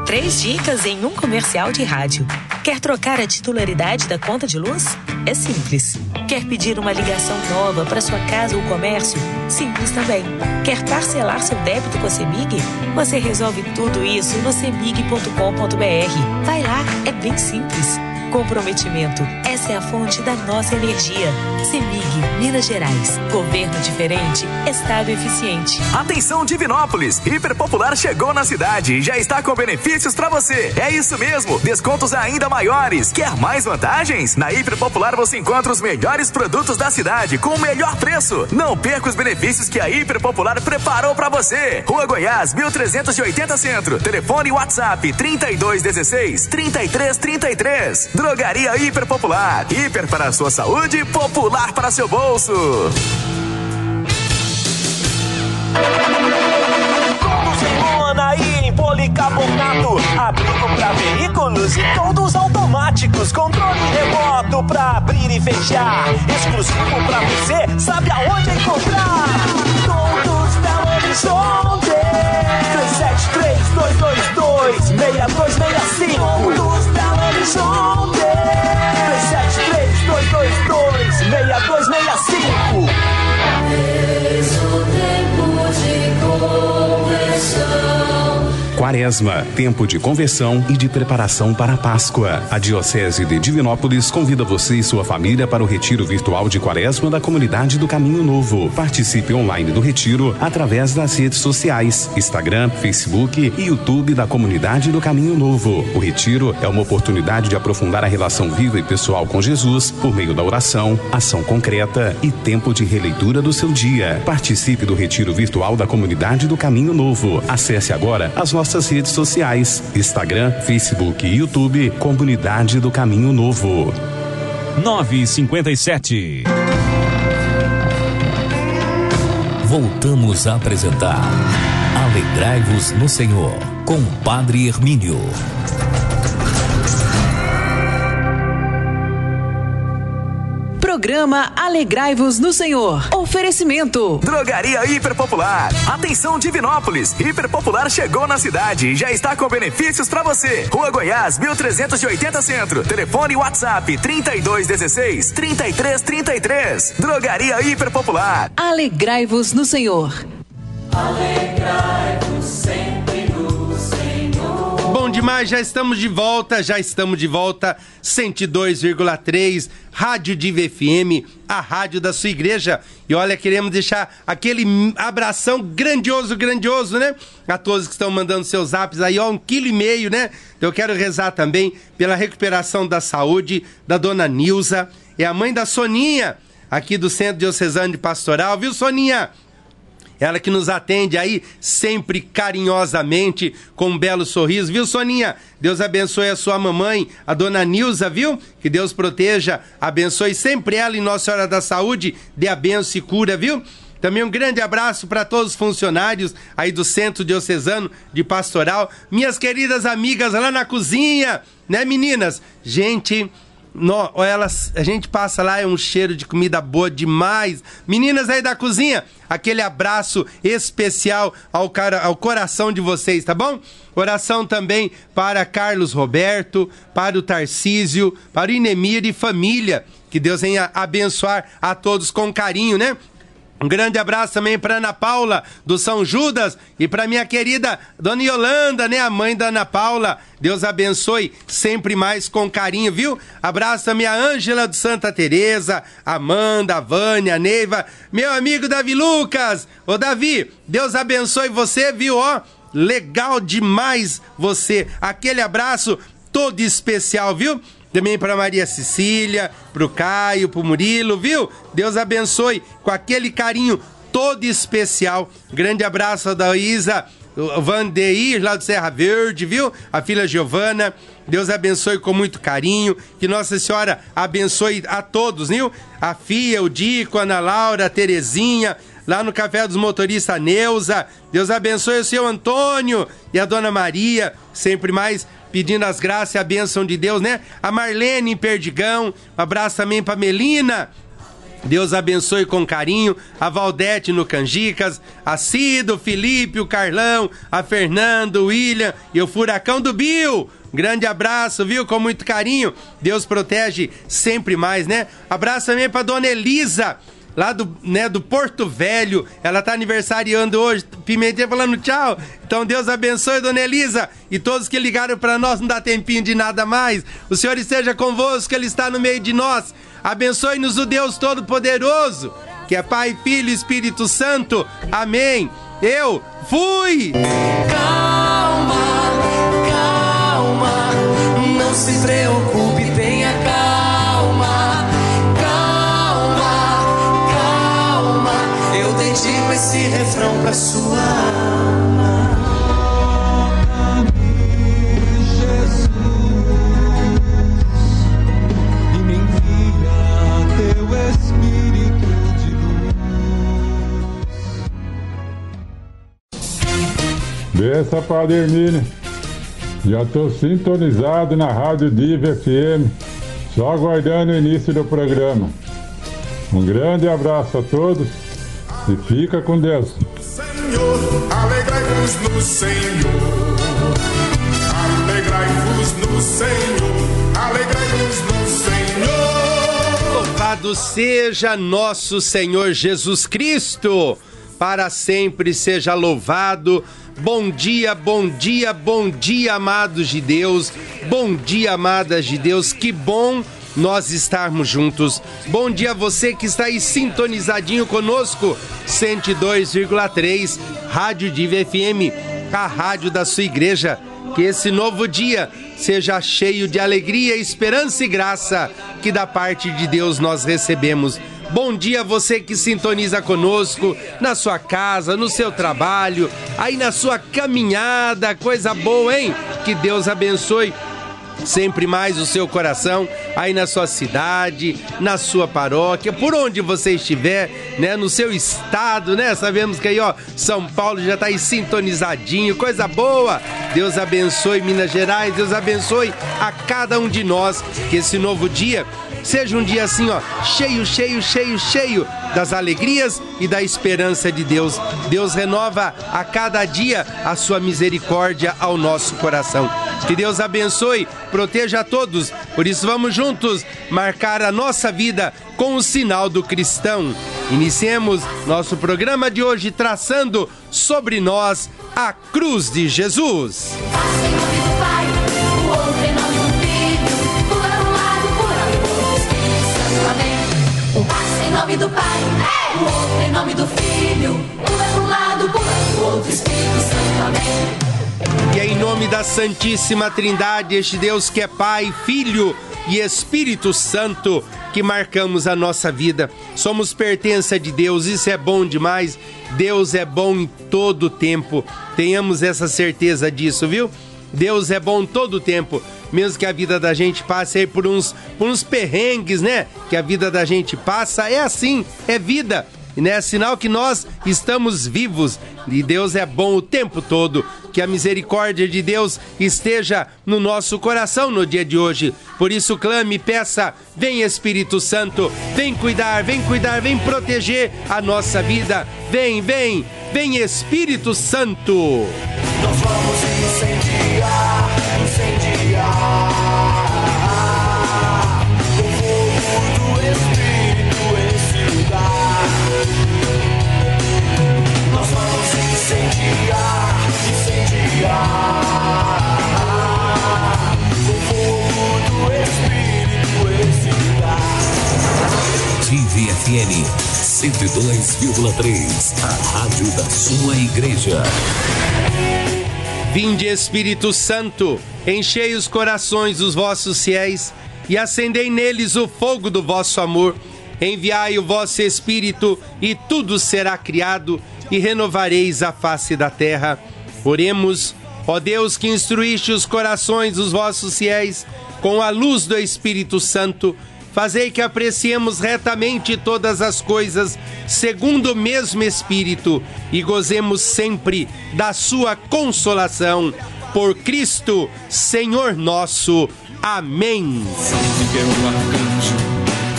Três dicas em um comercial de rádio. Quer trocar a titularidade da conta de luz? É simples. Quer pedir uma ligação nova para sua casa ou comércio? Simples também. Quer parcelar seu débito com a Semig? Você resolve tudo isso no semig.com.br. Vai lá, é bem simples. Comprometimento. Essa é a fonte da nossa energia. Semig, Minas Gerais. Governo diferente, Estado eficiente. Atenção Divinópolis! Hiper Popular chegou na cidade e já está com benefícios para você. É isso mesmo, descontos ainda maiores. Quer mais vantagens? Na Hiper Popular você encontra os melhores produtos da cidade com o melhor preço. Não perca os benefícios que a Hiper Popular preparou para você. Rua Goiás, 1380 Centro. Telefone WhatsApp 3216 3333. Drogaria Hiper Popular. Hiper para a sua saúde, popular para seu bolso. Aí em policarbonato, abrigo para veículos e todos automáticos, controle remoto para abrir e fechar, exclusivo para você, sabe aonde encontrar? Todos Belo Horizonte, 373 222 6265 is Quaresma, tempo de conversão e de preparação para a Páscoa. A Diocese de Divinópolis convida você e sua família para o retiro virtual de Quaresma da comunidade do Caminho Novo. Participe online do retiro através das redes sociais, Instagram, Facebook e YouTube da comunidade do Caminho Novo. O retiro é uma oportunidade de aprofundar a relação viva e pessoal com Jesus por meio da oração, ação concreta e tempo de releitura do seu dia. Participe do retiro virtual da comunidade do Caminho Novo. Acesse agora as nossas redes sociais: Instagram, Facebook e YouTube, Comunidade do Caminho Novo. 957. Voltamos a apresentar Alegrai-vos no Senhor, com Padre Hermínio. Programa Alegrai-vos no Senhor. Oferecimento. Drogaria Hiper Popular. Atenção Divinópolis. Hiper Popular chegou na cidade e já está com benefícios para você. Rua Goiás, 1380 Centro. Telefone WhatsApp 3216 3333. Drogaria Hiper Popular. Alegrai-vos no Senhor. Alegrai-vos Senhor. Demais, já estamos de volta, já estamos de volta. 102,3, Rádio Diva FM, a rádio da sua igreja. E olha, queremos deixar aquele abração grandioso, grandioso, né? A todos que estão mandando seus zaps aí, ó, um quilo e meio, né? Então eu quero rezar também pela recuperação da saúde da dona Nilza, é a mãe da Soninha, aqui do Centro Diocesano de Pastoral, viu, Soninha? Ela que nos atende aí sempre carinhosamente, com um belo sorriso, viu, Soninha? Deus abençoe a sua mamãe, a dona Nilza, viu? Que Deus proteja, abençoe sempre ela em Nossa Senhora da Saúde, dê a benção e cura, viu? Também um grande abraço para todos os funcionários aí do Centro Diocesano de Pastoral, minhas queridas amigas lá na cozinha, né, meninas? Gente, no, elas, a gente passa lá, é um cheiro de comida boa demais. Meninas aí da cozinha, aquele abraço especial ao, cara, ao coração de vocês, tá bom? Oração também para Carlos Roberto, para o Tarcísio, para o Inemir e família. Que Deus venha abençoar a todos com carinho, né? Um grande abraço também para Ana Paula do São Judas e para minha querida Dona Yolanda, né, a mãe da Ana Paula. Deus abençoe sempre mais com carinho, viu? Abraço também a Ângela do Santa Teresa, Amanda, Vânia, Neiva, meu amigo Davi Lucas. Ô Davi, Deus abençoe você, viu? Ó, legal demais você. Aquele abraço todo especial, viu? Também para Maria Cecília, pro Caio, pro Murilo, viu? Deus abençoe com aquele carinho todo especial. Grande abraço da Isa, o Vandeir, lá do Serra Verde, viu? A filha Giovana. Deus abençoe com muito carinho. Que Nossa Senhora abençoe a todos, viu? A Fia, o Dico, a Ana Laura, a Terezinha, lá no Café dos Motoristas Neuza. Deus abençoe o seu Antônio e a Dona Maria, sempre mais pedindo as graças e a bênção de Deus, né? A Marlene em Perdigão, um abraço também pra Melina. Deus abençoe com carinho a Valdete no Canjicas, a Cido, Felipe, o Carlão, a Fernando, o William e o Furacão do Bill. Grande abraço, viu? Com muito carinho. Deus protege sempre mais, né? Abraço também pra Dona Elisa lá do, né, do Porto Velho. Ela tá aniversariando hoje. Pimentinha falando tchau. Então Deus abençoe, dona Elisa. E todos que ligaram para nós, não dá tempinho de nada mais. O Senhor esteja convosco, Ele está no meio de nós. Abençoe-nos o Deus Todo-Poderoso, que é Pai, Filho e Espírito Santo. Amém. Eu fui! Calma, calma, não se preocupe, esse refrão pra sua alma. Benção, Padre Hermínio. Já estou sintonizado na Rádio Diva FM, só aguardando o início do programa. Um grande abraço a todos e fica com Deus. Senhor, alegrai-vos no Senhor. Alegrai-vos no Senhor. Alegrai-vos no Senhor. Louvado seja nosso Senhor Jesus Cristo, para sempre seja louvado. Bom dia, bom dia, bom dia, amados de Deus. Bom dia, amadas de Deus. Que bom nós estarmos juntos. Bom dia a você que está aí sintonizadinho conosco. 102,3 Rádio Diva FM, a rádio da sua igreja. Que esse novo dia seja cheio de alegria, esperança e graça que da parte de Deus nós recebemos. Bom dia a você que sintoniza conosco na sua casa, no seu trabalho, aí na sua caminhada, coisa boa, hein? Que Deus abençoe sempre mais o seu coração aí na sua cidade, na sua paróquia, por onde você estiver, né, no seu estado, né? Sabemos que aí, ó, São Paulo já tá aí sintonizadinho, coisa boa. Deus abençoe Minas Gerais, Deus abençoe a cada um de nós que esse novo dia seja um dia assim, ó, cheio, cheio, cheio, cheio das alegrias e da esperança de Deus. Deus renova a cada dia a sua misericórdia ao nosso coração. Que Deus abençoe, proteja a todos. Por isso vamos juntos marcar a nossa vida com o sinal do cristão. Iniciemos nosso programa de hoje traçando sobre nós a cruz de Jesus. O nome do Pai, o outro em nome do Filho, pula pra um lado, pula outro, Espírito Santo, amém. E é em nome da Santíssima Trindade, este Deus que é Pai, Filho e Espírito Santo, que marcamos a nossa vida. Somos pertença de Deus, isso é bom demais. Deus é bom em todo tempo. Tenhamos essa certeza disso, viu? Deus é bom todo tempo. Mesmo que a vida da gente passe aí por uns, por uns perrengues, né? Que a vida da gente passa, é assim, é vida né? Sinal que nós estamos vivos e Deus é bom o tempo todo. Que a misericórdia de Deus esteja no nosso coração no dia de hoje. Por isso clame, peça, vem Espírito Santo, vem cuidar, vem cuidar, vem proteger a nossa vida. Vem, vem, vem Espírito Santo. Nós vamos incendiar Vive FM 102,3, a rádio da sua igreja. Vinde Espírito Santo, enchei os corações dos vossos fiéis e acendei neles o fogo do vosso amor. Enviai o vosso Espírito e tudo será criado e renovareis a face da terra. Oremos, ó Deus que instruíste os corações dos vossos fiéis com a luz do Espírito Santo, fazei que apreciemos retamente todas as coisas segundo o mesmo Espírito e gozemos sempre da sua consolação. Por Cristo, Senhor nosso. Amém. São Miguel Arcanjo,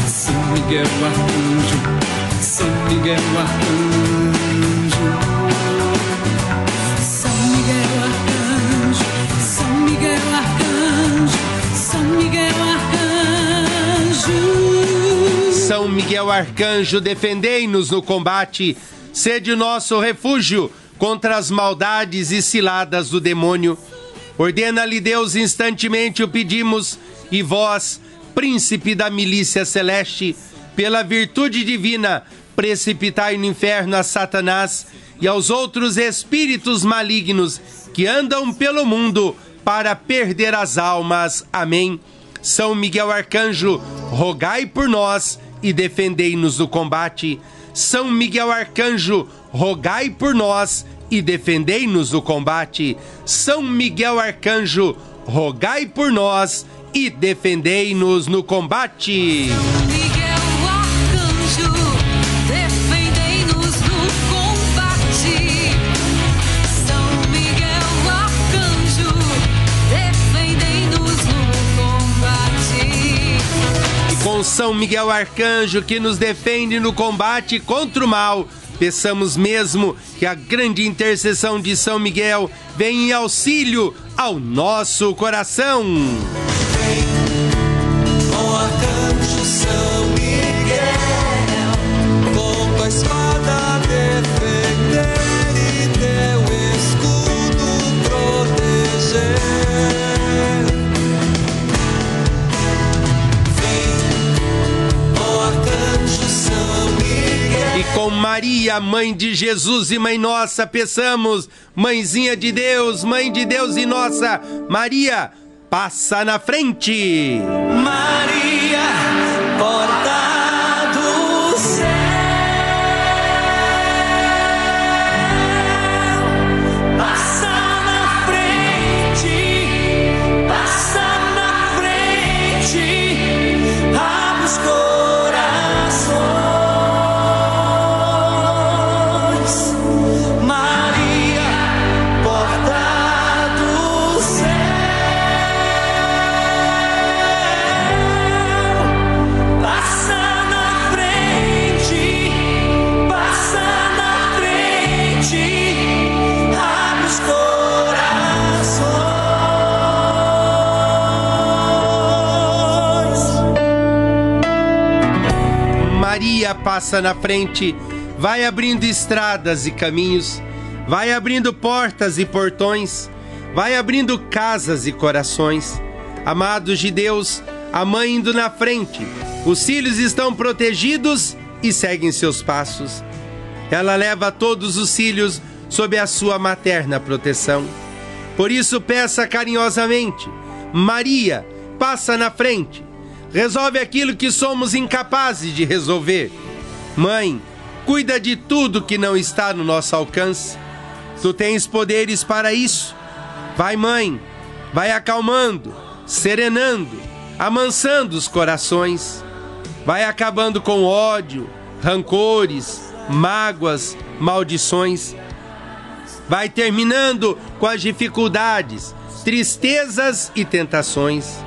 São Miguel Arcanjo, São Miguel Arcanjo. São Miguel Arcanjo, defendei-nos no combate, sede nosso refúgio contra as maldades e ciladas do demônio. Ordena-lhe Deus instantemente o pedimos, e vós, príncipe da milícia celeste, pela virtude divina, precipitai no inferno a Satanás e aos outros espíritos malignos que andam pelo mundo para perder as almas. Amém. São Miguel Arcanjo, rogai por nós e defendei-nos do combate. São Miguel Arcanjo, rogai por nós e defendei-nos do combate. São Miguel Arcanjo, rogai por nós e defendei-nos no combate. São Miguel Arcanjo que nos defende no combate contra o mal, peçamos mesmo que a grande intercessão de São Miguel venha em auxílio ao nosso coração. Maria, mãe de Jesus e mãe nossa, peçamos, mãezinha de Deus, mãe de Deus e nossa, Maria, passa na frente. Maria, Maria passa na frente, vai abrindo estradas e caminhos, vai abrindo portas e portões, vai abrindo casas e corações. Amados de Deus, a mãe indo na frente, os filhos estão protegidos e seguem seus passos. Ela leva todos os filhos sob a sua materna proteção. Por isso, peça carinhosamente: Maria, passa na frente, resolve aquilo que somos incapazes de resolver. Mãe, cuida de tudo que não está no nosso alcance. Tu tens poderes para isso. Vai, mãe, vai acalmando, serenando, amansando os corações. Vai acabando com ódio, rancores, mágoas, maldições. Vai terminando com as dificuldades, tristezas e tentações.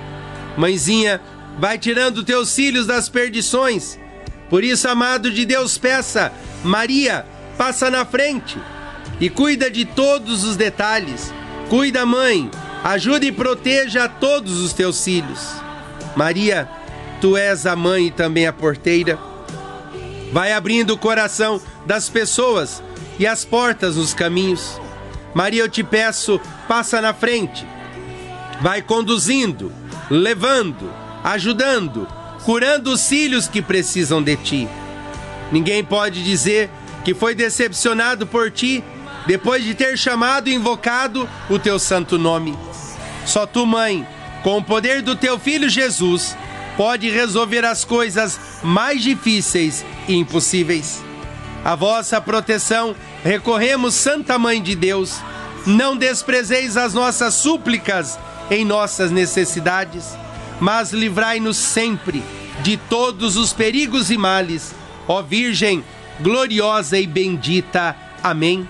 Mãezinha, vai tirando teus filhos das perdições. Por isso, amado de Deus, peça, Maria, passa na frente e cuida de todos os detalhes. Cuida, mãe, ajuda e proteja todos os teus filhos. Maria, tu és a mãe e também a porteira. Vai abrindo o coração das pessoas e as portas nos caminhos. Maria, eu te peço, passa na frente. Vai conduzindo, levando, ajudando, curando os filhos que precisam de ti. Ninguém pode dizer que foi decepcionado por ti depois de ter chamado e invocado o teu santo nome. Só tu, mãe, com o poder do teu filho Jesus, pode resolver as coisas mais difíceis e impossíveis. A vossa proteção recorremos, Santa Mãe de Deus. Não desprezeis as nossas súplicas em nossas necessidades, mas livrai-nos sempre de todos os perigos e males. Ó Virgem gloriosa e bendita. Amém.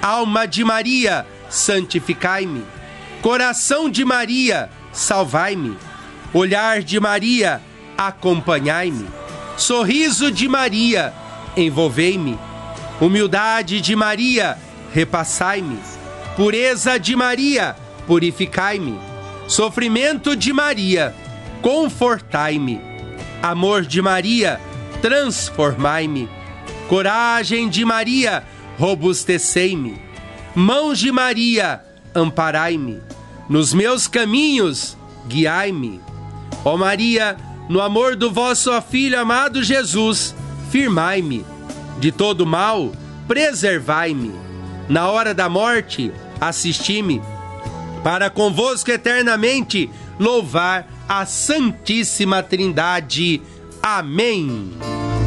Alma de Maria, santificai-me. Coração de Maria, salvai-me. Olhar de Maria, acompanhai-me. Sorriso de Maria, envolvei-me. Humildade de Maria, repassai-me. Pureza de Maria, purificai-me. Sofrimento de Maria, confortai-me. Amor de Maria, transformai-me. Coragem de Maria, robustecei-me. Mãos de Maria, amparai-me. Nos meus caminhos, guiai-me. Ó Maria, no amor do vosso Filho amado Jesus, firmai-me. De todo mal, preservai-me. Na hora da morte, assisti-me. Para convosco eternamente louvar a Santíssima Trindade. Amém.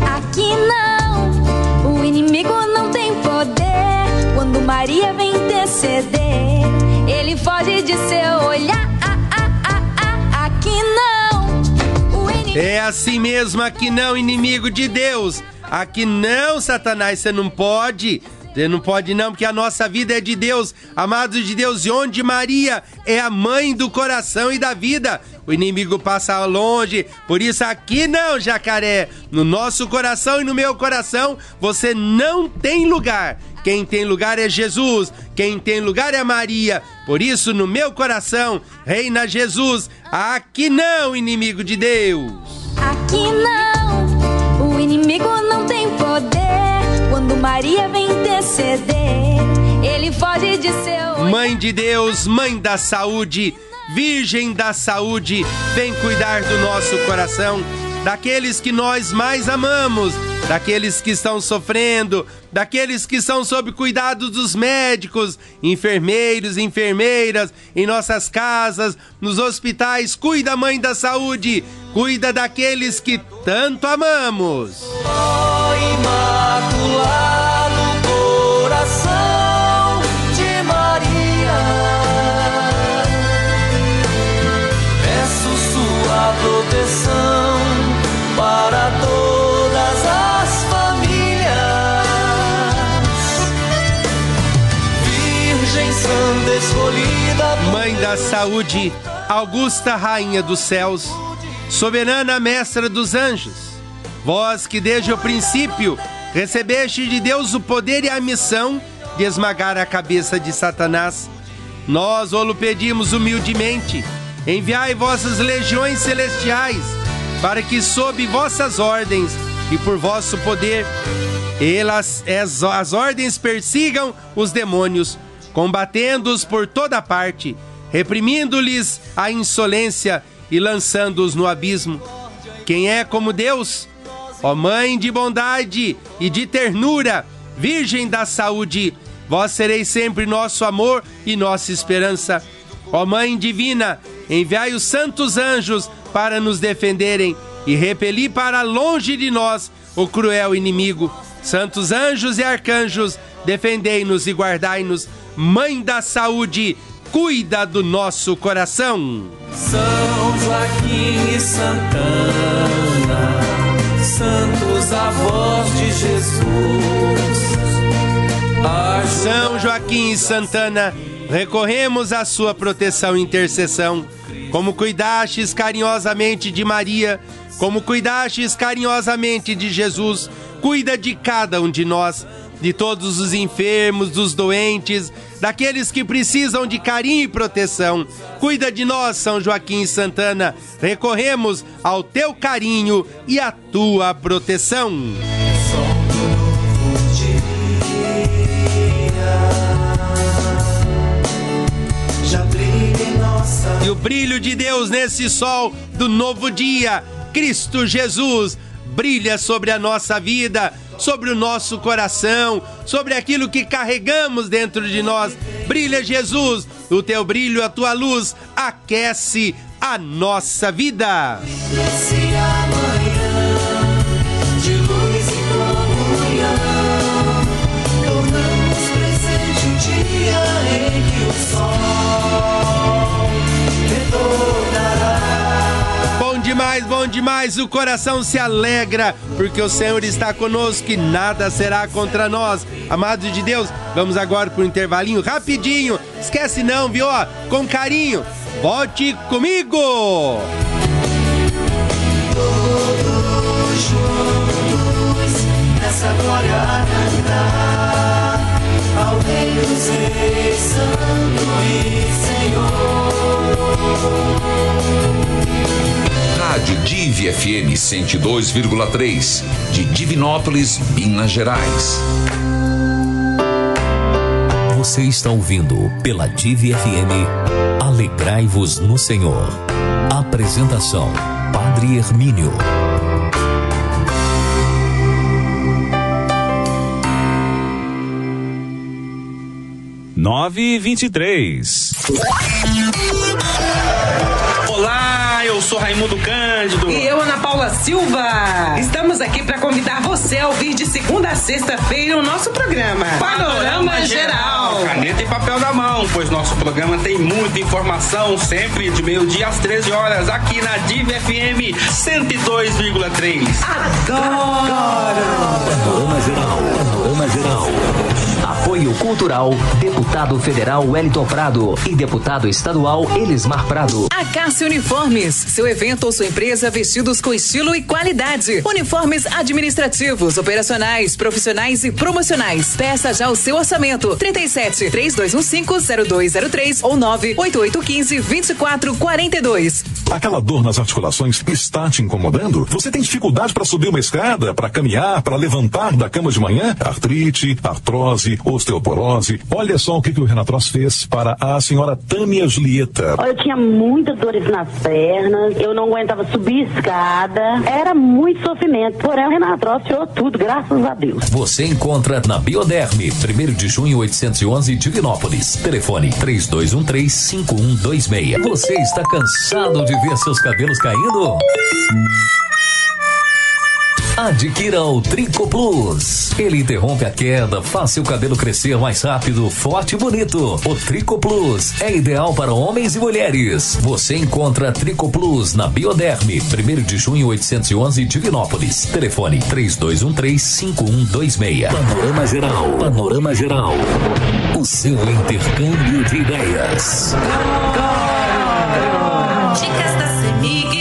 Aqui não, o inimigo não tem poder. Quando Maria vem interceder, ele foge de seu olhar. Ah, ah, ah. Aqui não, inimigo. É assim mesmo, aqui não, inimigo de Deus. Aqui não, Satanás, você não pode. Você não pode não, porque a nossa vida é de Deus, amados de Deus, e onde Maria é a mãe do coração e da vida. O inimigo passa longe, por isso aqui não, jacaré. No nosso coração e no meu coração, você não tem lugar. Quem tem lugar é Jesus, quem tem lugar é Maria. Por isso, no meu coração, reina Jesus. Aqui não, inimigo de Deus. Aqui não, o inimigo não tem. Quando Maria vem interceder, ele foge de seu. Mãe de Deus, mãe da saúde, Virgem da saúde, vem cuidar do nosso coração. Daqueles que nós mais amamos, daqueles que estão sofrendo, daqueles que estão sob cuidado dos médicos, enfermeiros, enfermeiras, em nossas casas, nos hospitais. Cuida, Mãe da Saúde, cuida daqueles que tanto amamos. Ó Imaculado Coração de Maria, peço sua proteção da Saúde, Augusta Rainha dos Céus, soberana Mestra dos Anjos, vós que desde o princípio recebeste de Deus o poder e a missão de esmagar a cabeça de Satanás, nós o pedimos humildemente, enviai vossas legiões celestiais, para que sob vossas ordens e por vosso poder, elas as, as ordens persigam os demônios, combatendo-os por toda parte, reprimindo-lhes a insolência e lançando-os no abismo. Quem é como Deus? Ó Mãe de bondade e de ternura, Virgem da saúde, vós sereis sempre nosso amor e nossa esperança. Ó Mãe divina, enviai os santos anjos para nos defenderem e repelir para longe de nós o cruel inimigo. Santos anjos e arcanjos, defendei-nos e guardai-nos. Mãe da saúde, cuida do nosso coração. São Joaquim e Santana, santos avós de Jesus. São Joaquim e Santana, recorremos à sua proteção e intercessão. Como cuidastes carinhosamente de Maria, como cuidastes carinhosamente de Jesus, cuida de cada um de nós, de todos os enfermos, dos doentes, daqueles que precisam de carinho e proteção. Cuida de nós, São Joaquim e Santana. Recorremos ao teu carinho e à tua proteção. E o brilho de Deus nesse sol do novo dia, Cristo Jesus, brilha sobre a nossa vida, sobre o nosso coração, sobre aquilo que carregamos dentro de nós. Brilha, Jesus, o teu brilho, a tua luz aquece a nossa vida. Bom demais, o coração se alegra, porque o Senhor está conosco e nada será contra nós. Amados de Deus, vamos agora para um intervalinho rapidinho. Esquece não, viu? Com carinho. Volte comigo! Todos juntos nessa ao e Senhor. Rádio Div FM 102,3 de Divinópolis, Minas Gerais. Você está ouvindo pela Div FM Alegrai-vos no Senhor. Apresentação: Padre Hermínio. Nove e vinte e três. Olá, eu sou Raimundo Cândido. E eu, Ana Paula Silva. Estamos aqui para convidar você a ouvir de segunda a sexta-feira o nosso programa Panorama Geral. Caneta e papel na mão, pois nosso programa tem muita informação, sempre de meio-dia às 13 horas, aqui na Div FM 102,3. Adoro! Panorama Geral. Panorama Geral. Apoio Cultural, Deputado Federal Wellington Prado e Deputado Estadual Elismar Prado. A Cássio Uniformes, seu evento ou sua empresa vestidos com estilo e qualidade. Uniformes administrativos, operacionais, profissionais e promocionais. Peça já o seu orçamento. 37 3215 0203 ou 98815 2442. Aquela dor nas articulações está te incomodando? Você tem dificuldade para subir uma escada, para caminhar, para levantar da cama de manhã? Artrite, artrose, osteoporose. Olha só o que, que o Renatross fez para a senhora Tânia Julieta. Eu tinha muitas dores nas pernas, eu não aguentava subir escada, era muito sofrimento. Porém, o Renatross tirou tudo, graças a Deus. Você encontra na Bioderme, 1 de junho 811, Divinópolis. Telefone 3213-5126. Você está cansado de ver seus cabelos caindo? Adquira o Trico Plus. Ele interrompe a queda, faz seu cabelo crescer mais rápido, forte e bonito. O Trico Plus é ideal para homens e mulheres. Você encontra Trico Plus na Bioderme, 1 de junho 811, Divinópolis. Telefone 3213-5126. Panorama Geral. Panorama Geral. O seu intercâmbio de ideias. Dicas da CEMIG, se liga. A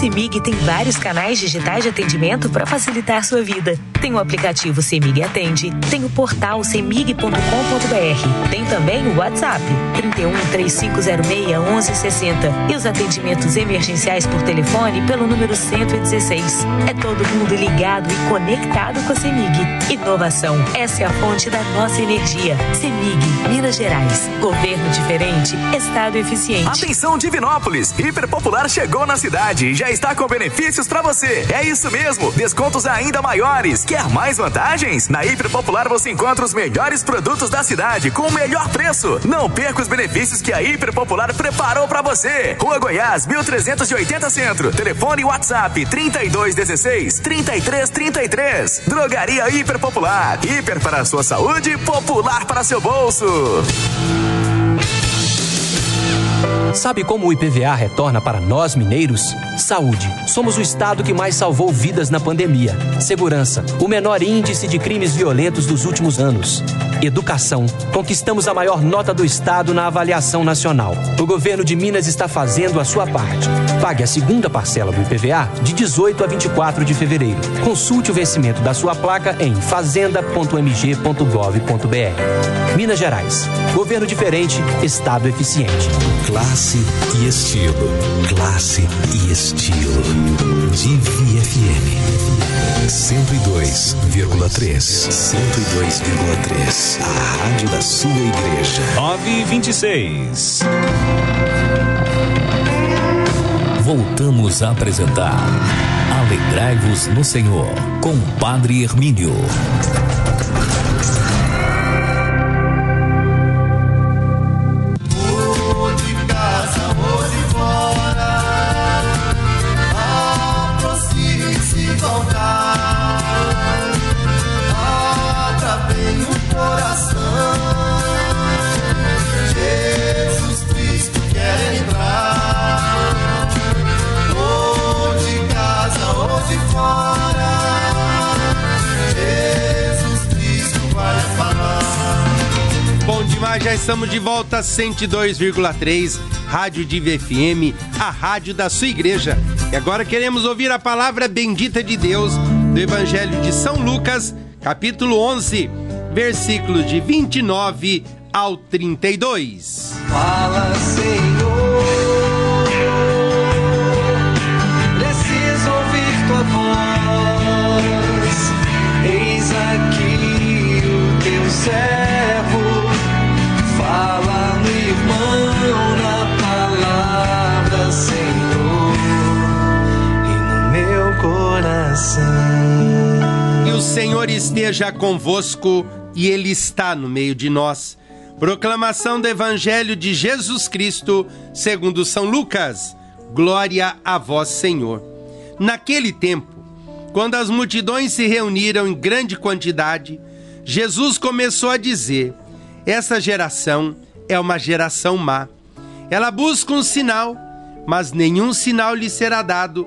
CEMIG tem vários canais digitais de atendimento para facilitar sua vida. Tem o aplicativo CEMIG Atende, tem o portal cemig.com.br, tem também o WhatsApp 31 3506 1160 e os atendimentos emergenciais por telefone pelo número 116. É todo mundo ligado e conectado com a CEMIG. Inovação, essa é a fonte da nossa energia. CEMIG, Minas Gerais. Governo diferente, Estado eficiente. Atenção Divinópolis, Hiper Popular chegou na cidade e já está com benefícios para você. É isso mesmo, descontos ainda maiores. Quer mais vantagens? Na Hiper Popular você encontra os melhores produtos da cidade com o melhor preço. Não perca os benefícios que a Hiper Popular preparou para você. Rua Goiás, 1380 Centro. Telefone WhatsApp 3216 3333. Drogaria Hiper Popular. Hiper para a sua saúde, popular para seu bolso. Sabe como o IPVA retorna para nós mineiros? Saúde. Somos o estado que mais salvou vidas na pandemia. Segurança. O menor índice de crimes violentos dos últimos anos. Educação. Conquistamos a maior nota do estado na avaliação nacional. O governo de Minas está fazendo a sua parte. Pague a segunda parcela do IPVA de 18 a 24 de fevereiro. Consulte o vencimento da sua placa em fazenda.mg.gov.br. Minas Gerais. Governo diferente, estado eficiente. Classe e estilo. Classe e estilo. Divi FM. 102,3. 102,3. A rádio da sua igreja. 9 e 26. Voltamos a apresentar Alegrai-vos no Senhor, com Padre Hermínio. Já estamos de volta 102,3 Rádio Diva FM, a rádio da sua igreja. E agora queremos ouvir a palavra bendita de Deus do Evangelho de São Lucas, capítulo 11, versículos de 29 ao 32. Fala, Senhor. Preciso ouvir tua voz. Eis aqui o teu servo. E o Senhor esteja convosco e Ele está no meio de nós. Proclamação do Evangelho de Jesus Cristo, segundo São Lucas. Glória a vós, Senhor. Naquele tempo, quando as multidões se reuniram em grande quantidade, Jesus começou a dizer: Essa geração é uma geração má. Ela busca um sinal, mas nenhum sinal lhe será dado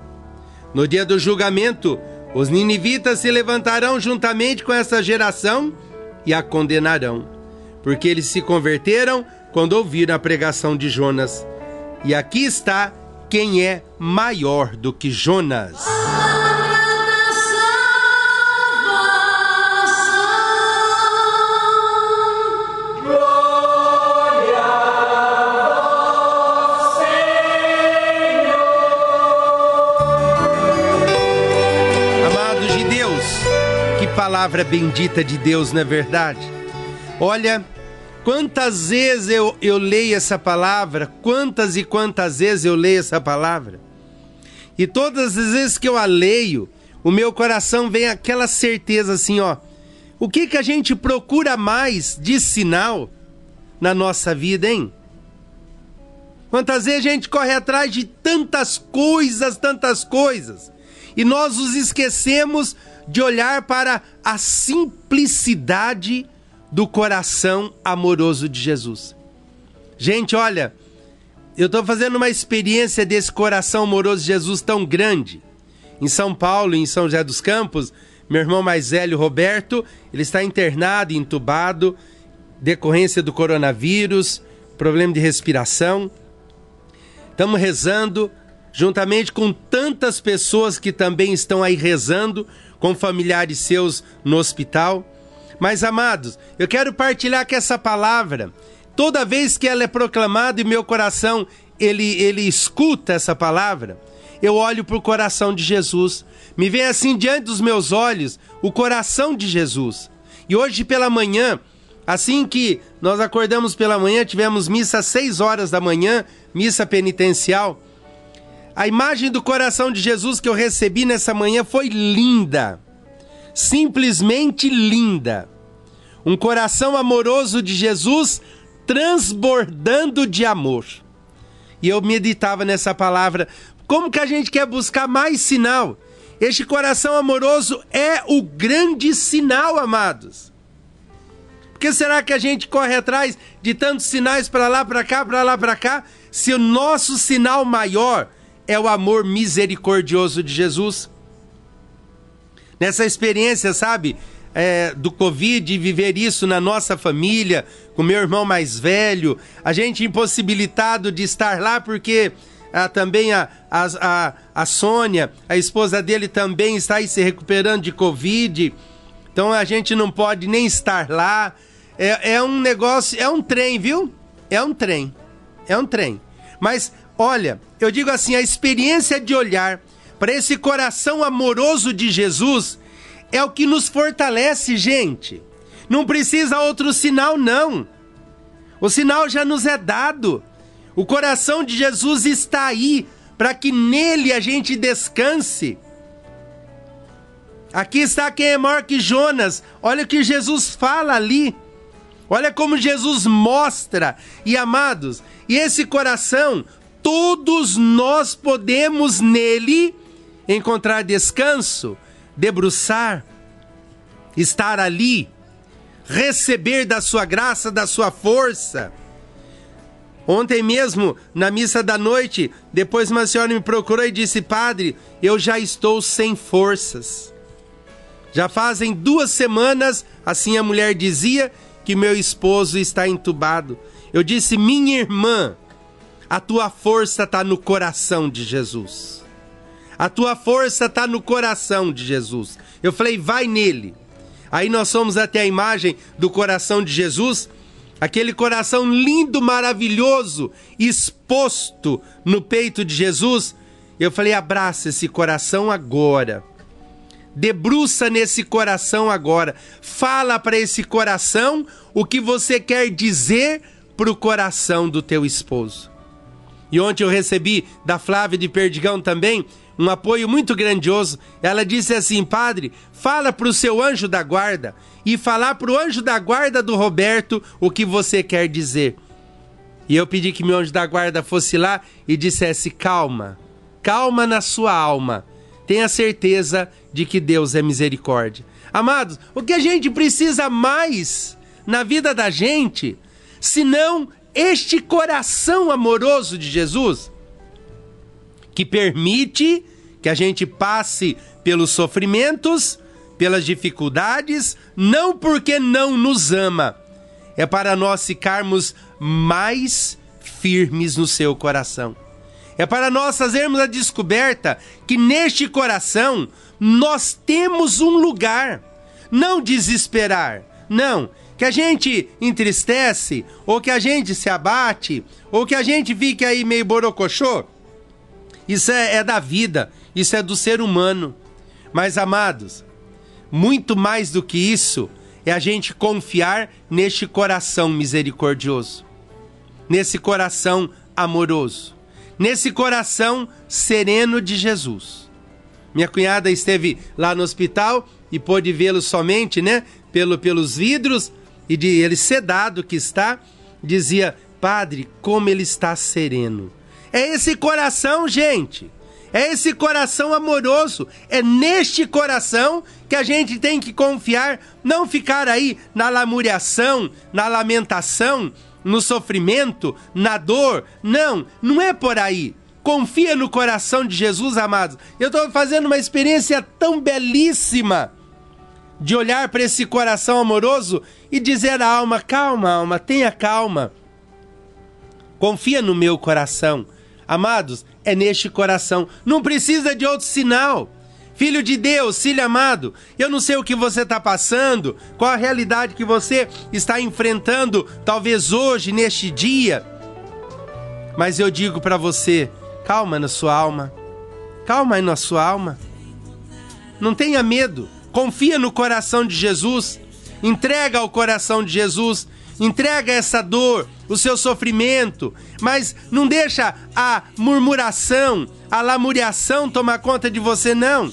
No dia do julgamento, os ninivitas se levantarão juntamente com essa geração e a condenarão, porque eles se converteram quando ouviram a pregação de Jonas. E aqui está quem é maior do que Jonas. Palavra bendita de Deus, não é verdade? Olha, quantas vezes eu, eu leio essa palavra, quantas e quantas vezes eu leio essa palavra, e todas as vezes que eu a leio, o meu coração vem aquela certeza assim, ó. O que que a gente procura mais de sinal na nossa vida, hein? Quantas vezes a gente corre atrás de tantas coisas, tantas coisas, e nós nos esquecemos de olhar para a simplicidade do coração amoroso de Jesus. Gente, olha, eu estou fazendo uma experiência desse coração amoroso de Jesus tão grande. Em São Paulo, em São José dos Campos, meu irmão mais velho, Roberto, ele está internado, entubado, decorrência do coronavírus, problema de respiração. Estamos rezando, juntamente com tantas pessoas que também estão aí rezando, com familiares seus no hospital. Mas, amados, eu quero partilhar que essa palavra, toda vez que ela é proclamada e meu coração ele, ele escuta essa palavra, eu olho para o coração de Jesus. Me vem assim diante dos meus olhos o coração de Jesus. E hoje pela manhã, assim que nós acordamos pela manhã, tivemos missa às 6 horas da manhã, missa penitencial. A imagem do coração de Jesus que eu recebi nessa manhã foi linda. Simplesmente linda. Um coração amoroso de Jesus transbordando de amor. E eu meditava nessa palavra. Como que a gente quer buscar mais sinal? Este coração amoroso é o grande sinal, amados. Por que será que a gente corre atrás de tantos sinais para lá, para cá, para lá, para cá, se o nosso sinal maior é o amor misericordioso de Jesus? Nessa experiência, sabe, é, do Covid, viver isso na nossa família, com meu irmão mais velho, a gente impossibilitado de estar lá porque ah, também a, a, a, a Sônia, a esposa dele, também está aí se recuperando de Covid, então a gente não pode nem estar lá. É, é um negócio, é um trem, viu? É um trem, é um trem. Mas olha, eu digo assim: a experiência de olhar para esse coração amoroso de Jesus é o que nos fortalece, gente. Não precisa outro sinal, não. O sinal já nos é dado. O coração de Jesus está aí para que nele a gente descanse. Aqui está quem é maior que Jonas. Olha o que Jesus fala ali. Olha como Jesus mostra. E amados, e esse coração, todos nós podemos nele encontrar descanso, debruçar, estar ali, receber da sua graça, da sua força. Ontem mesmo, na missa da noite, depois uma senhora me procurou e disse: Padre, eu já estou sem forças. Já fazem duas semanas, assim a mulher dizia, que meu esposo está entubado. Eu disse: Minha irmã, a tua força está no coração de Jesus. A tua força está no coração de Jesus. Eu falei: vai nele. Aí nós fomos até a imagem do coração de Jesus aquele coração lindo, maravilhoso, exposto no peito de Jesus. Eu falei: abraça esse coração agora. Debruça nesse coração agora. Fala para esse coração o que você quer dizer para o coração do teu esposo. E ontem eu recebi da Flávia de Perdigão também um apoio muito grandioso. Ela disse assim: Padre, fala para o seu anjo da guarda e falar para o anjo da guarda do Roberto o que você quer dizer. E eu pedi que meu anjo da guarda fosse lá e dissesse: calma, calma na sua alma. Tenha certeza de que Deus é misericórdia. Amados, o que a gente precisa mais na vida da gente, senão este coração amoroso de Jesus, que permite que a gente passe pelos sofrimentos, pelas dificuldades, não porque não nos ama, é para nós ficarmos mais firmes no seu coração. É para nós fazermos a descoberta que neste coração nós temos um lugar. Não desesperar, não. Que a gente entristece, ou que a gente se abate, ou que a gente fique aí meio borocochô. Isso é, é da vida, isso é do ser humano. Mas, amados, muito mais do que isso é a gente confiar neste coração misericordioso, nesse coração amoroso, nesse coração sereno de Jesus. Minha cunhada esteve lá no hospital e pôde vê-lo somente, né, pelo, pelos vidros e de ele sedado que está, dizia: "Padre, como ele está sereno". É esse coração, gente. É esse coração amoroso. É neste coração que a gente tem que confiar, não ficar aí na lamuriação, na lamentação, no sofrimento, na dor. Não, não é por aí. Confia no coração de Jesus, amados. Eu estou fazendo uma experiência tão belíssima de olhar para esse coração amoroso e dizer à alma: calma, alma, tenha calma. Confia no meu coração. Amados, é neste coração. Não precisa de outro sinal. Filho de Deus, filho amado, eu não sei o que você está passando, qual a realidade que você está enfrentando, talvez hoje, neste dia. Mas eu digo para você: calma na sua alma, calma aí na sua alma. Não tenha medo, confia no coração de Jesus, entrega ao coração de Jesus, entrega essa dor, o seu sofrimento, mas não deixa a murmuração, a lamuriação tomar conta de você, não.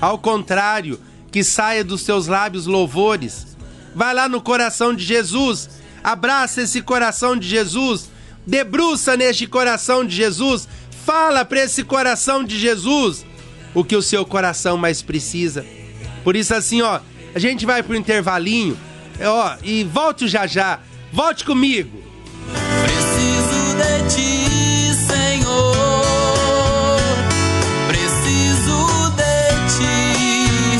Ao contrário, que saia dos seus lábios louvores. Vai lá no coração de Jesus, abraça esse coração de Jesus, debruça neste coração de Jesus, fala para esse coração de Jesus o que o seu coração mais precisa. Por isso, assim, ó, a gente vai pro intervalinho, ó, e volte já já. Volte comigo. Preciso de ti, Senhor. Preciso de ti.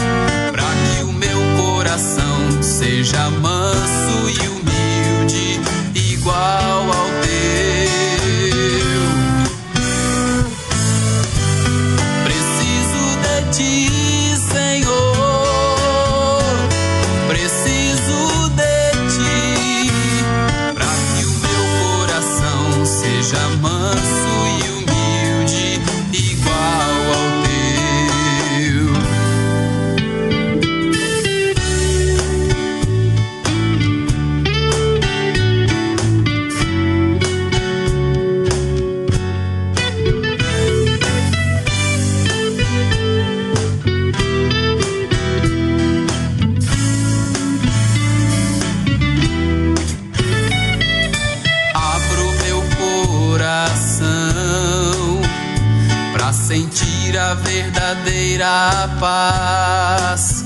Pra que o meu coração seja manso verdadeira paz.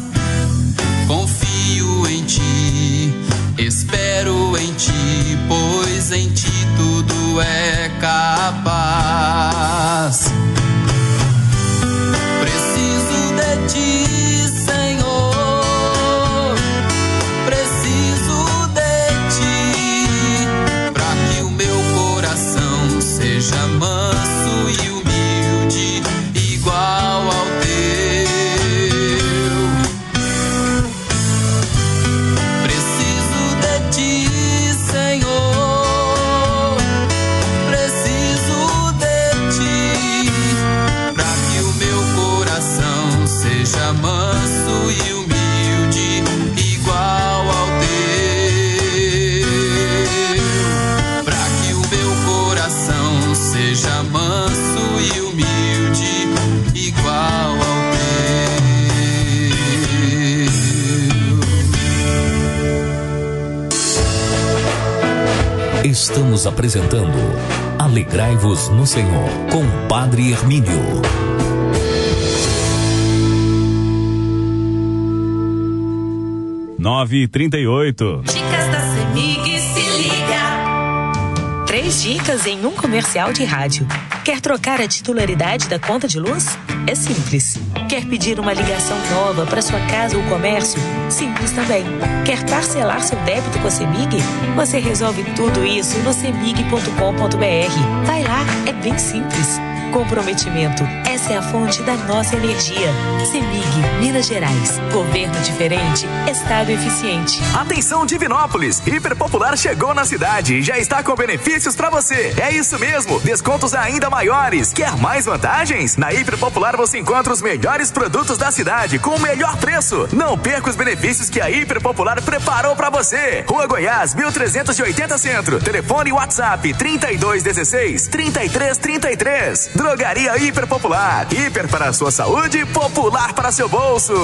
Confio em ti, espero em ti, pois em ti tudo é capaz. Apresentando Alegrai-vos no Senhor com o Padre Hermínio. Nove e trinta e oito. Dicas da Semig se liga. Três dicas em um comercial de rádio. Quer trocar a titularidade da conta de luz? É simples. Quer pedir uma ligação nova para sua casa ou comércio? Simples também. Quer parcelar seu débito com a Semig? Você resolve tudo isso no semig.com.br. Vai lá, é bem simples. Comprometimento. Essa é a fonte da nossa energia. Semig, Minas Gerais. Governo diferente, Estado eficiente. Atenção Divinópolis, Hiper Popular chegou na cidade e já está com benefícios para você. É isso mesmo, descontos ainda maiores. Quer mais vantagens? Na Hiper Popular você encontra os melhores produtos da cidade com o melhor preço. Não perca os benefícios que a Hiper Popular preparou para você. Rua Goiás, 1380 Centro. Telefone WhatsApp 3216 3333. Drogaria Hiper Hiper para a sua saúde, popular para seu bolso.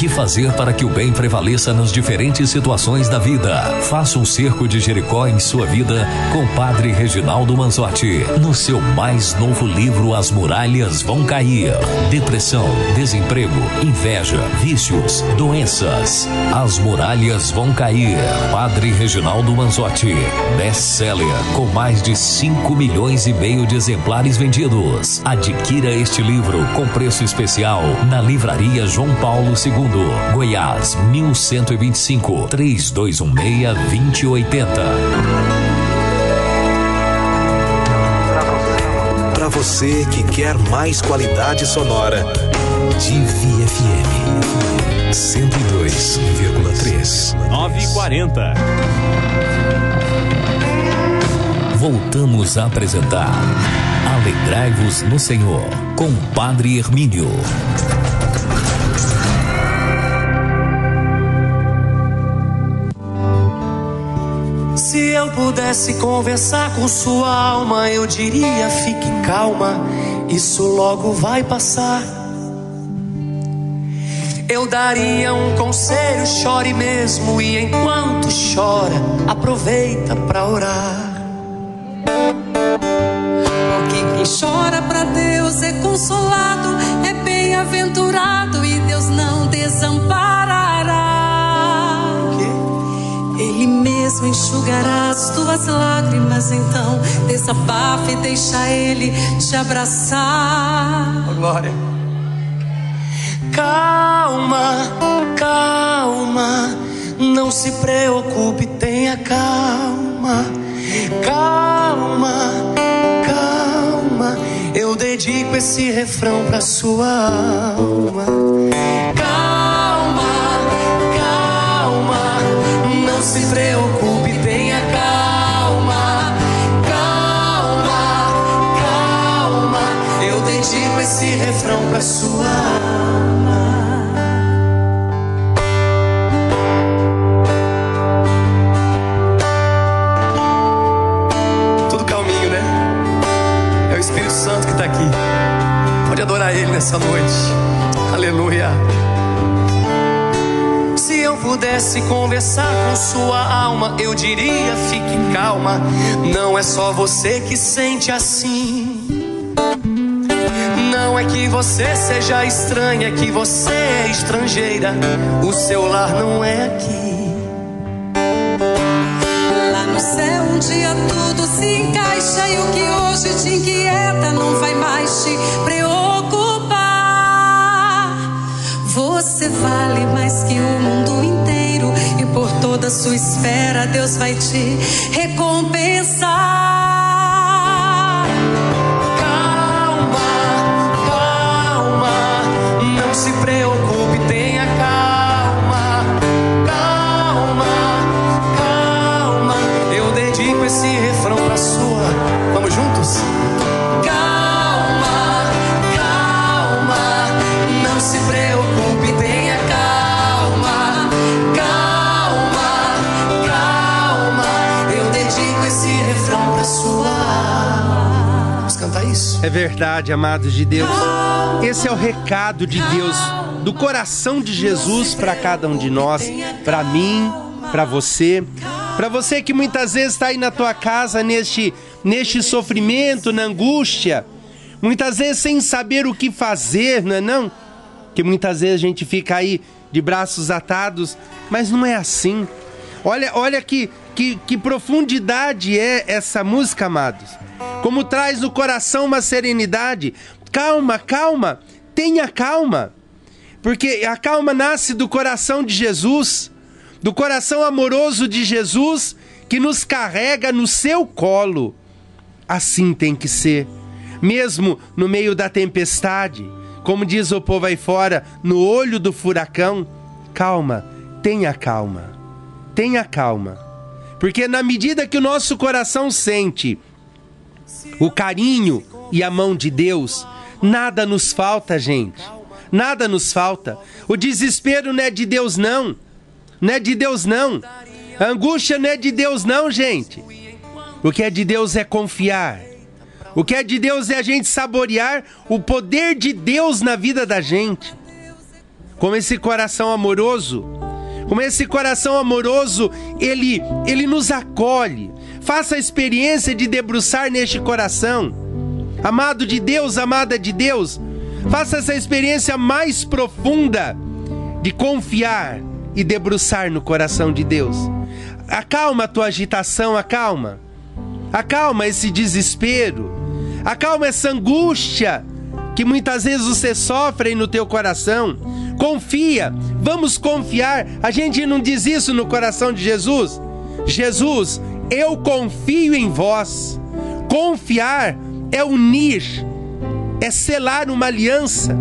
Que fazer para que o bem prevaleça nas diferentes situações da vida? Faça um cerco de Jericó em sua vida com Padre Reginaldo Manzotti. No seu mais novo livro, As Muralhas Vão Cair. Depressão, desemprego, inveja, vícios, doenças. As Muralhas Vão Cair. Padre Reginaldo Manzotti. Best-seller com mais de 5 milhões e meio de exemplares vendidos. Adquira este livro com preço especial na livraria João Paulo II, Goiás, 1125 3216 2080. Para você que quer mais qualidade sonora, Divi FM 102,3. 940. Voltamos a apresentar Alegrai-vos no Senhor com Padre Hermínio. Pudesse conversar com sua alma, eu diria: fique calma, isso logo vai passar. Eu daria um conselho, chore mesmo, e enquanto chora, aproveita pra orar. Enxugará as tuas lágrimas, então desabafa e deixa Ele te abraçar. glória. Calma, calma, não se preocupe, tenha calma. Calma, calma, eu dedico esse refrão pra sua alma. Calma, sua alma. Tudo calminho, né? É o Espírito Santo que tá aqui. Pode adorar Ele nessa noite. Aleluia. Se eu pudesse conversar com sua alma, eu diria: fique calma. Não é só você que sente assim. É que você seja estranha, é que você é estrangeira. O seu lar não é aqui. Lá no céu um dia tudo se encaixa e o que hoje te inquieta não vai mais te preocupar. Você vale mais que o mundo inteiro e por toda sua espera Deus vai te recompensar. Verdade, amados de Deus. Esse é o recado de Deus, do coração de Jesus para cada um de nós, para mim, para você, para você que muitas vezes está aí na tua casa neste neste sofrimento, na angústia, muitas vezes sem saber o que fazer, não é não? Que muitas vezes a gente fica aí de braços atados, mas não é assim. Olha, olha que, que, que profundidade é essa música, amados. Com como traz no coração uma serenidade. Calma, calma, tenha calma. Porque a calma nasce do coração de Jesus, do coração amoroso de Jesus que nos carrega no seu colo. Assim tem que ser, mesmo no meio da tempestade, como diz o povo aí fora, no olho do furacão. Calma, tenha calma, tenha calma. Porque na medida que o nosso coração sente o carinho e a mão de Deus, nada nos falta, gente. Nada nos falta. O desespero não é de Deus, não. Não é de Deus, não. A angústia não é de Deus, não, gente. O que é de Deus é confiar. O que é de Deus é a gente saborear o poder de Deus na vida da gente. Como esse coração amoroso, como esse coração amoroso, ele ele nos acolhe. Faça a experiência de debruçar neste coração. Amado de Deus, amada de Deus, faça essa experiência mais profunda de confiar e debruçar no coração de Deus. Acalma a tua agitação, acalma. Acalma esse desespero. Acalma essa angústia que muitas vezes você sofre no teu coração. Confia, vamos confiar. A gente não diz isso no coração de Jesus. Jesus, eu confio em vós. Confiar é unir, é selar uma aliança.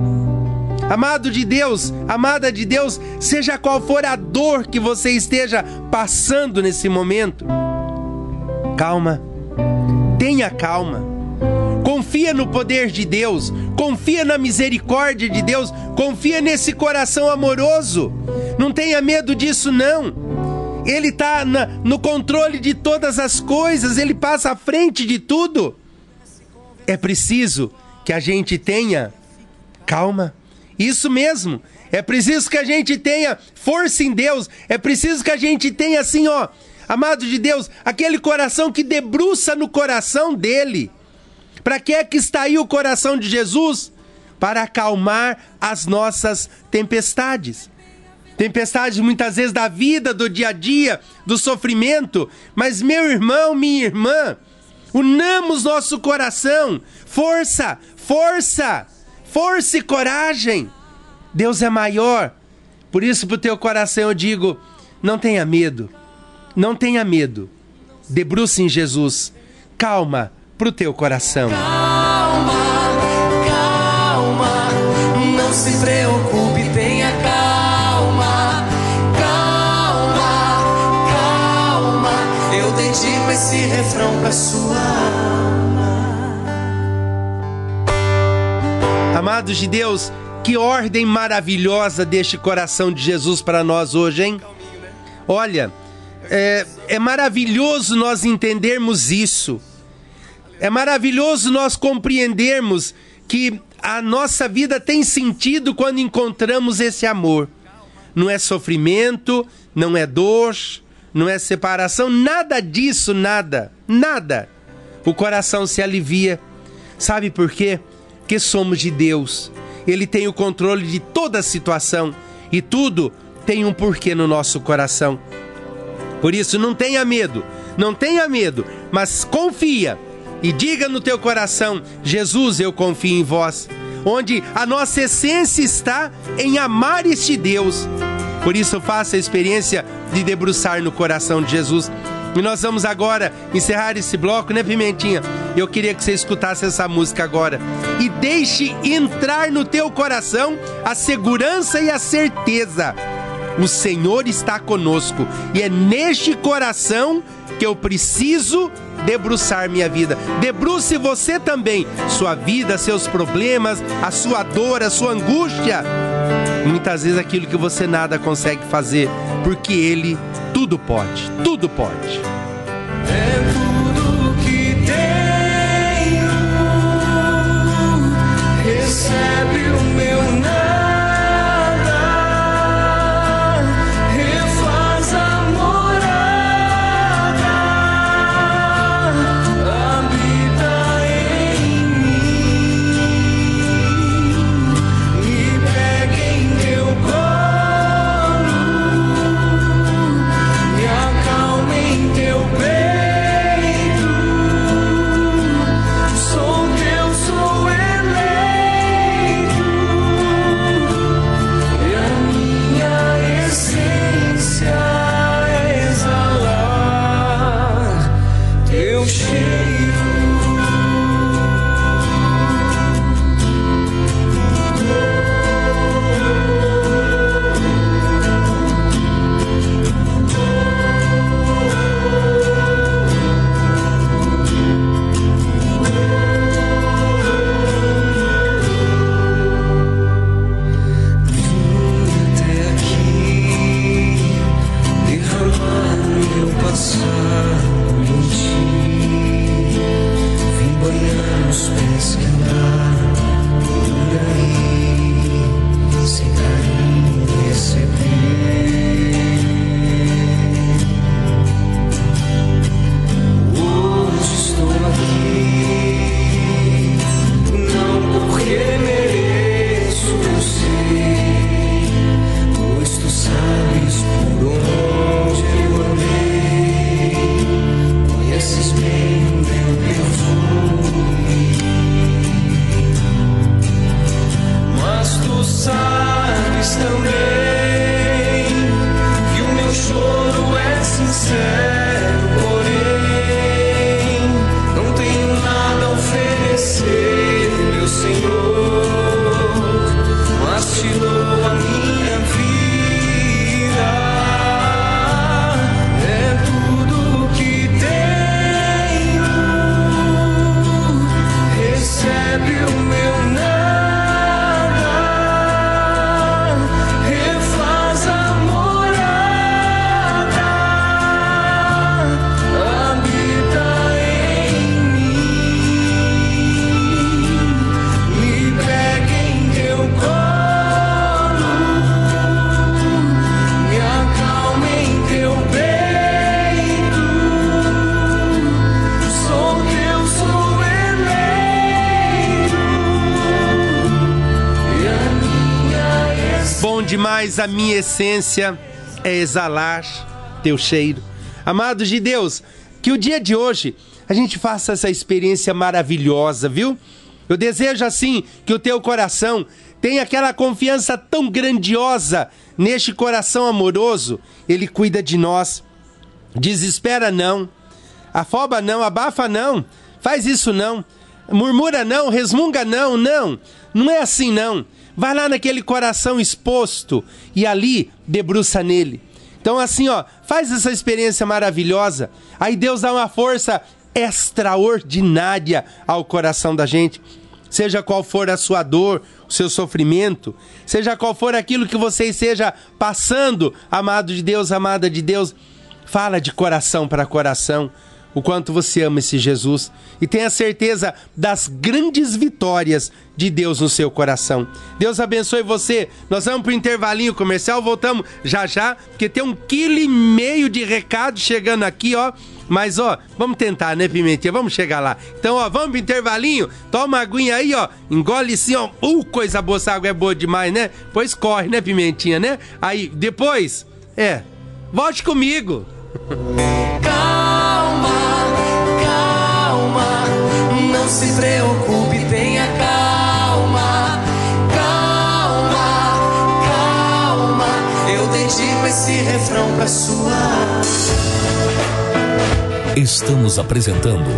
Amado de Deus, amada de Deus, seja qual for a dor que você esteja passando nesse momento, calma, tenha calma. Confia no poder de Deus, confia na misericórdia de Deus, confia nesse coração amoroso. Não tenha medo disso, não. Ele está no controle de todas as coisas, ele passa à frente de tudo. É preciso que a gente tenha calma. Isso mesmo. É preciso que a gente tenha força em Deus. É preciso que a gente tenha assim, ó, amado de Deus, aquele coração que debruça no coração dele. Para que é que está aí o coração de Jesus? Para acalmar as nossas tempestades. Tempestades muitas vezes da vida, do dia a dia, do sofrimento. Mas, meu irmão, minha irmã, unamos nosso coração. Força, força, força e coragem. Deus é maior. Por isso, para o teu coração eu digo: não tenha medo, não tenha medo. Debruce em Jesus. Calma para o teu coração. Calma, pra sua alma. Amados de Deus, que ordem maravilhosa deste coração de Jesus para nós hoje, hein? Olha, é, é maravilhoso nós entendermos isso. É maravilhoso nós compreendermos que a nossa vida tem sentido quando encontramos esse amor. Não é sofrimento, não é dor, não é separação, nada disso, nada, nada. O coração se alivia. Sabe por quê? Porque somos de Deus. Ele tem o controle de toda a situação e tudo tem um porquê no nosso coração. Por isso, não tenha medo, não tenha medo, mas confia e diga no teu coração: Jesus, eu confio em vós. Onde a nossa essência está em amar este Deus. Por isso, faça a experiência de debruçar no coração de Jesus. E nós vamos agora encerrar esse bloco, né, Pimentinha? Eu queria que você escutasse essa música agora. E deixe entrar no teu coração a segurança e a certeza. O Senhor está conosco. E é neste coração que eu preciso debruçar minha vida. Debruce você também sua vida, seus problemas, a sua dor, a sua angústia. Muitas vezes aquilo que você nada consegue fazer, porque Ele tudo pode, tudo pode. Demais, a minha essência é exalar teu cheiro. Amados de Deus, que o dia de hoje a gente faça essa experiência maravilhosa, viu? Eu desejo assim que o teu coração tenha aquela confiança tão grandiosa neste coração amoroso. Ele cuida de nós. Desespera não. Afoba não, abafa não. Faz isso não. Murmura não, resmunga não, não. Não é assim não. Vai lá naquele coração exposto e ali debruça nele. Então assim, ó, faz essa experiência maravilhosa. Aí Deus dá uma força extraordinária ao coração da gente. Seja qual for a sua dor, o seu sofrimento, seja qual for aquilo que você esteja passando, amado de Deus, amada de Deus, fala de coração para coração o quanto você ama esse Jesus e tenha certeza das grandes vitórias de Deus no seu coração. Deus abençoe você. Nós vamos para o intervalinho comercial, voltamos já já, porque tem um quilo e meio de recado chegando aqui, ó. Mas, ó, vamos tentar, né, Pimentinha? Vamos chegar lá. Então, ó, vamos pro intervalinho, toma uma aguinha aí, ó, engole sim, ó. Uh, coisa boa, essa água é boa demais, né? Pois corre, né, Pimentinha, né? Aí, depois, é, volte comigo. [laughs] Estamos apresentando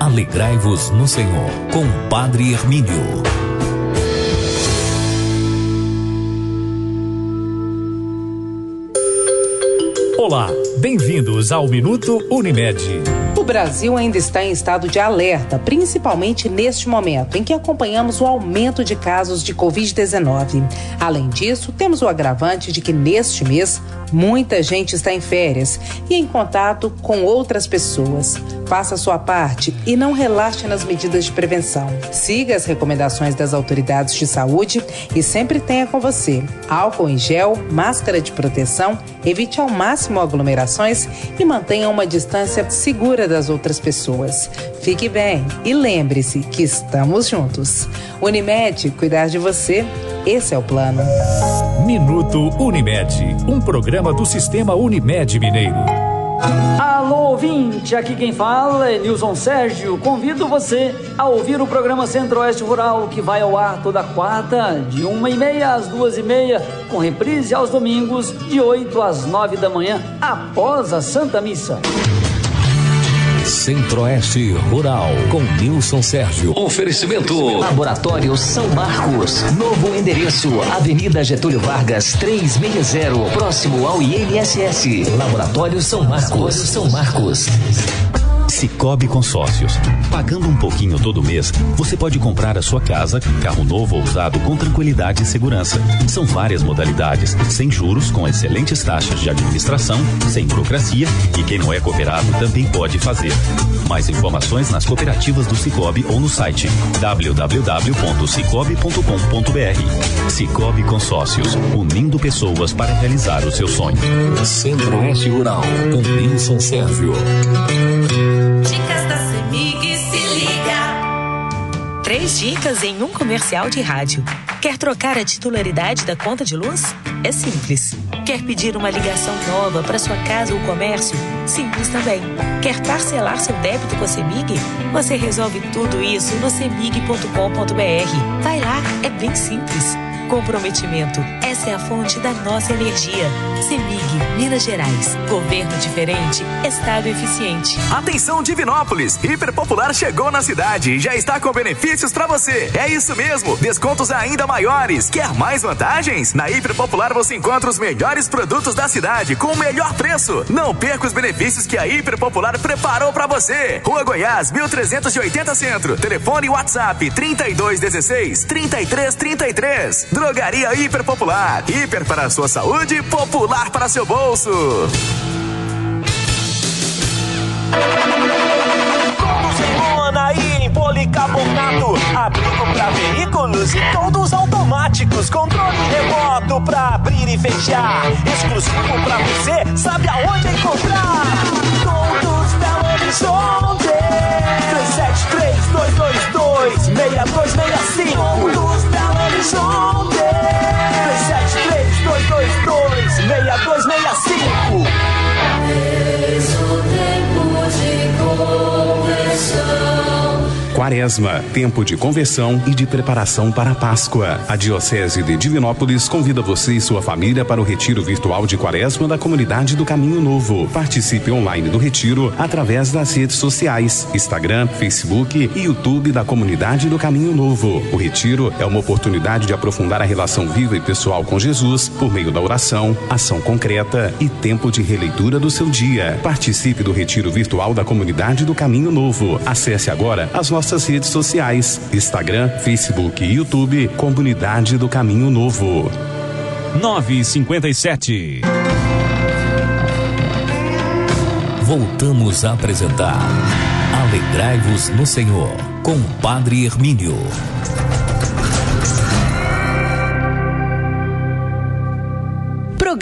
Alegrai-vos no Senhor com Padre Hermínio. Olá, bem-vindos ao Minuto Unimed. Brasil ainda está em estado de alerta, principalmente neste momento em que acompanhamos o aumento de casos de Covid-19. Além disso, temos o agravante de que neste mês muita gente está em férias e em contato com outras pessoas. Faça sua parte e não relaxe nas medidas de prevenção. Siga as recomendações das autoridades de saúde e sempre tenha com você álcool em gel, máscara de proteção, evite ao máximo aglomerações e mantenha uma distância segura das outras pessoas. Fique bem e lembre-se que estamos juntos. Unimed, cuidar de você, esse é o plano. Minuto Unimed, um programa do Sistema Unimed Mineiro. Alô, ouvinte, aqui quem fala é Nilson Sérgio. Convido você a ouvir o programa Centro-Oeste Rural, que vai ao ar toda quarta, de uma e meia às duas e meia, com reprise aos domingos, de 8 às 9 da manhã, após a Santa Missa. Centro-Oeste Rural com Nilson Sérgio. Oferecimento Laboratório São Marcos. Novo endereço, Avenida Getúlio Vargas, 360, próximo ao INSS. Laboratório São Marcos. São Marcos. Cicobi Consórcios. Pagando um pouquinho todo mês, você pode comprar a sua casa, carro novo ou usado com tranquilidade e segurança. São várias modalidades, sem juros, com excelentes taxas de administração, sem burocracia e quem não é cooperado também pode fazer. Mais informações nas cooperativas do Cicobi ou no site www.cicobi.com.br. Cicobi Consórcios, unindo pessoas para realizar o seu sonho. Centro-Oeste Rural com Nilson Sérgio. Três dicas em um comercial de rádio. Quer trocar a titularidade da conta de luz? É simples. Quer pedir uma ligação nova para sua casa ou comércio? Simples também. Quer parcelar seu débito com a Semig? Você resolve tudo isso no semig.com.br. Vai lá, é bem simples. Comprometimento. Essa é a fonte da nossa energia. CEMIG, Minas Gerais. Governo diferente, Estado eficiente. Atenção Divinópolis! Hiper Popular chegou na cidade e já está com benefícios para você. É isso mesmo, descontos ainda maiores. Quer mais vantagens? Na Hiper Popular você encontra os melhores produtos da cidade com o melhor preço. Não perca os benefícios que a Hiper Popular preparou para você. Rua Goiás, 1380 Centro. Telefone WhatsApp 3216 3333. Drogaria Hiper Popular. Hiper para a sua saúde, popular para seu bolso. Todos em Luana e em policarbonato. Abrigo para veículos e todos automáticos. Controle remoto para abrir e fechar. Exclusivo para você, sabe aonde encontrar. Todos Belo Horizonte. 373 222 6265 It's all day. Quaresma, tempo de conversão e de preparação para a Páscoa. A Diocese de Divinópolis convida você e sua família para o retiro virtual de Quaresma da comunidade do Caminho Novo. Participe online do retiro através das redes sociais: Instagram, Facebook e YouTube da comunidade do Caminho Novo. O retiro é uma oportunidade de aprofundar a relação viva e pessoal com Jesus por meio da oração, ação concreta e tempo de releitura do seu dia. Participe do retiro virtual da comunidade do Caminho Novo. Acesse agora as nossas redes sociais: Instagram, Facebook e YouTube, Comunidade do Caminho Novo. 957. Voltamos a apresentar Alegrai-vos no Senhor, com Padre Hermínio.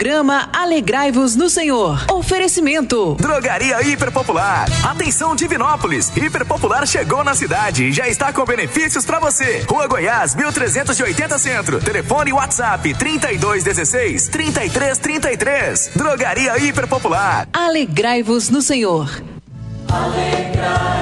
Programa Alegrai-vos no Senhor. Oferecimento. Drogaria Hiper Popular. Atenção Divinópolis, Hiper Popular chegou na cidade e já está com benefícios para você. Rua Goiás, 1380 Centro. Telefone WhatsApp 3216 3333. Drogaria Hiper Popular. Alegrai-vos no Senhor. Alegrai-vos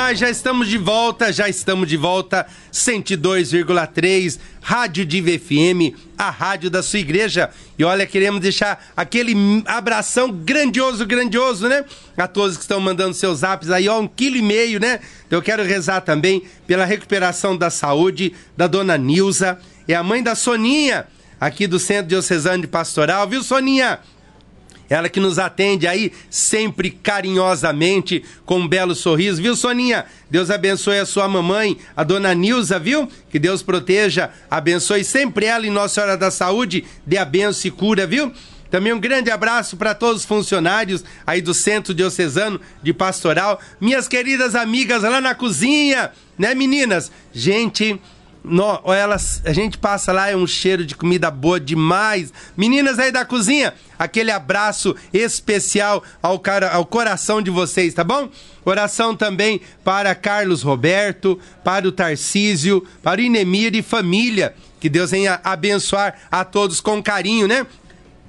Demais, já estamos de volta, já estamos de volta. 102,3, Rádio Diva FM, a rádio da sua igreja. E olha, queremos deixar aquele abração grandioso, grandioso, né? A todos que estão mandando seus apps aí, ó, um quilo e meio, né? Eu quero rezar também pela recuperação da saúde da dona Nilza, é a mãe da Soninha, aqui do Centro Diocesano de Pastoral, viu, Soninha? Ela que nos atende aí sempre carinhosamente, com um belo sorriso, viu, Soninha? Deus abençoe a sua mamãe, a dona Nilza, viu? Que Deus proteja, abençoe sempre ela em Nossa Senhora da Saúde, dê a benção e cura, viu? Também um grande abraço para todos os funcionários aí do Centro Diocesano de Pastoral, minhas queridas amigas lá na cozinha, né, meninas? Gente, no, elas, a gente passa lá, é um cheiro de comida boa demais. Meninas aí da cozinha, aquele abraço especial ao, cara, ao coração de vocês, tá bom? Oração também para Carlos Roberto, para o Tarcísio, para o Inemir e família. Que Deus venha abençoar a todos com carinho, né?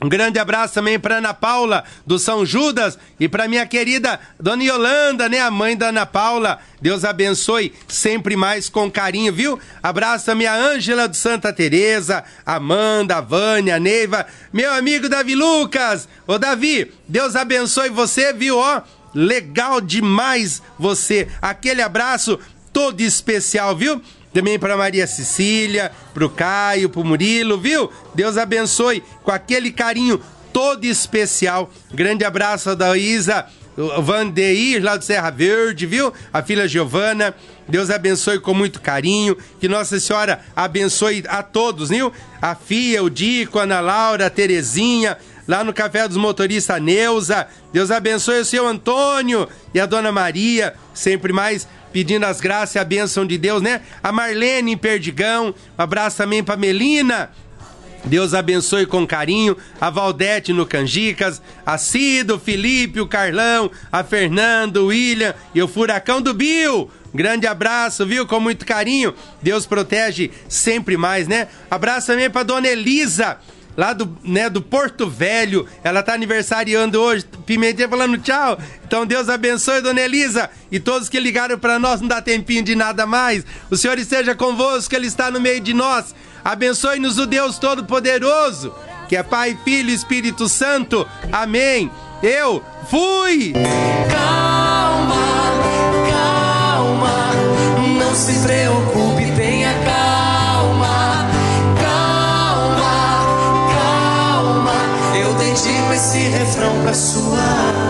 Um grande abraço também para Ana Paula do São Judas e para minha querida Dona Yolanda, né, a mãe da Ana Paula. Deus abençoe sempre mais com carinho, viu? Abraço também a Ângela do Santa Teresa, Amanda, a Vânia, a Neiva, meu amigo Davi Lucas. Ô Davi, Deus abençoe você, viu? Ó, legal demais você. Aquele abraço todo especial, viu? Também para Maria Cecília, para o Caio, para o Murilo, viu? Deus abençoe com aquele carinho todo especial. Grande abraço da Isa Vandeir, lá do Serra Verde, viu? A filha Giovana. Deus abençoe com muito carinho. Que Nossa Senhora abençoe a todos, viu? A Fia, o Dico, Ana Laura, a Terezinha, lá no Café dos Motoristas, Neuza. Deus abençoe o seu Antônio e a Dona Maria, sempre mais pedindo as graças e a bênção de Deus, né? A Marlene em Perdigão, um abraço também pra Melina. Deus abençoe com carinho a Valdete no Canjicas, a Cido, Felipe, o Carlão, a Fernando, o William e o Furacão do Bill. Grande abraço, viu? Com muito carinho. Deus protege sempre mais, né? Abraço também pra Dona Elisa, lá do, né, do Porto Velho. Ela tá aniversariando hoje. Pimentinha falando tchau. Então Deus abençoe, dona Elisa. E todos que ligaram para nós, não dá tempinho de nada mais. O Senhor esteja convosco, Ele está no meio de nós. Abençoe-nos o Deus Todo-Poderoso, que é Pai, Filho e Espírito Santo. Amém. Eu fui! Calma, calma, não se preocupe, esse refrão pra sua.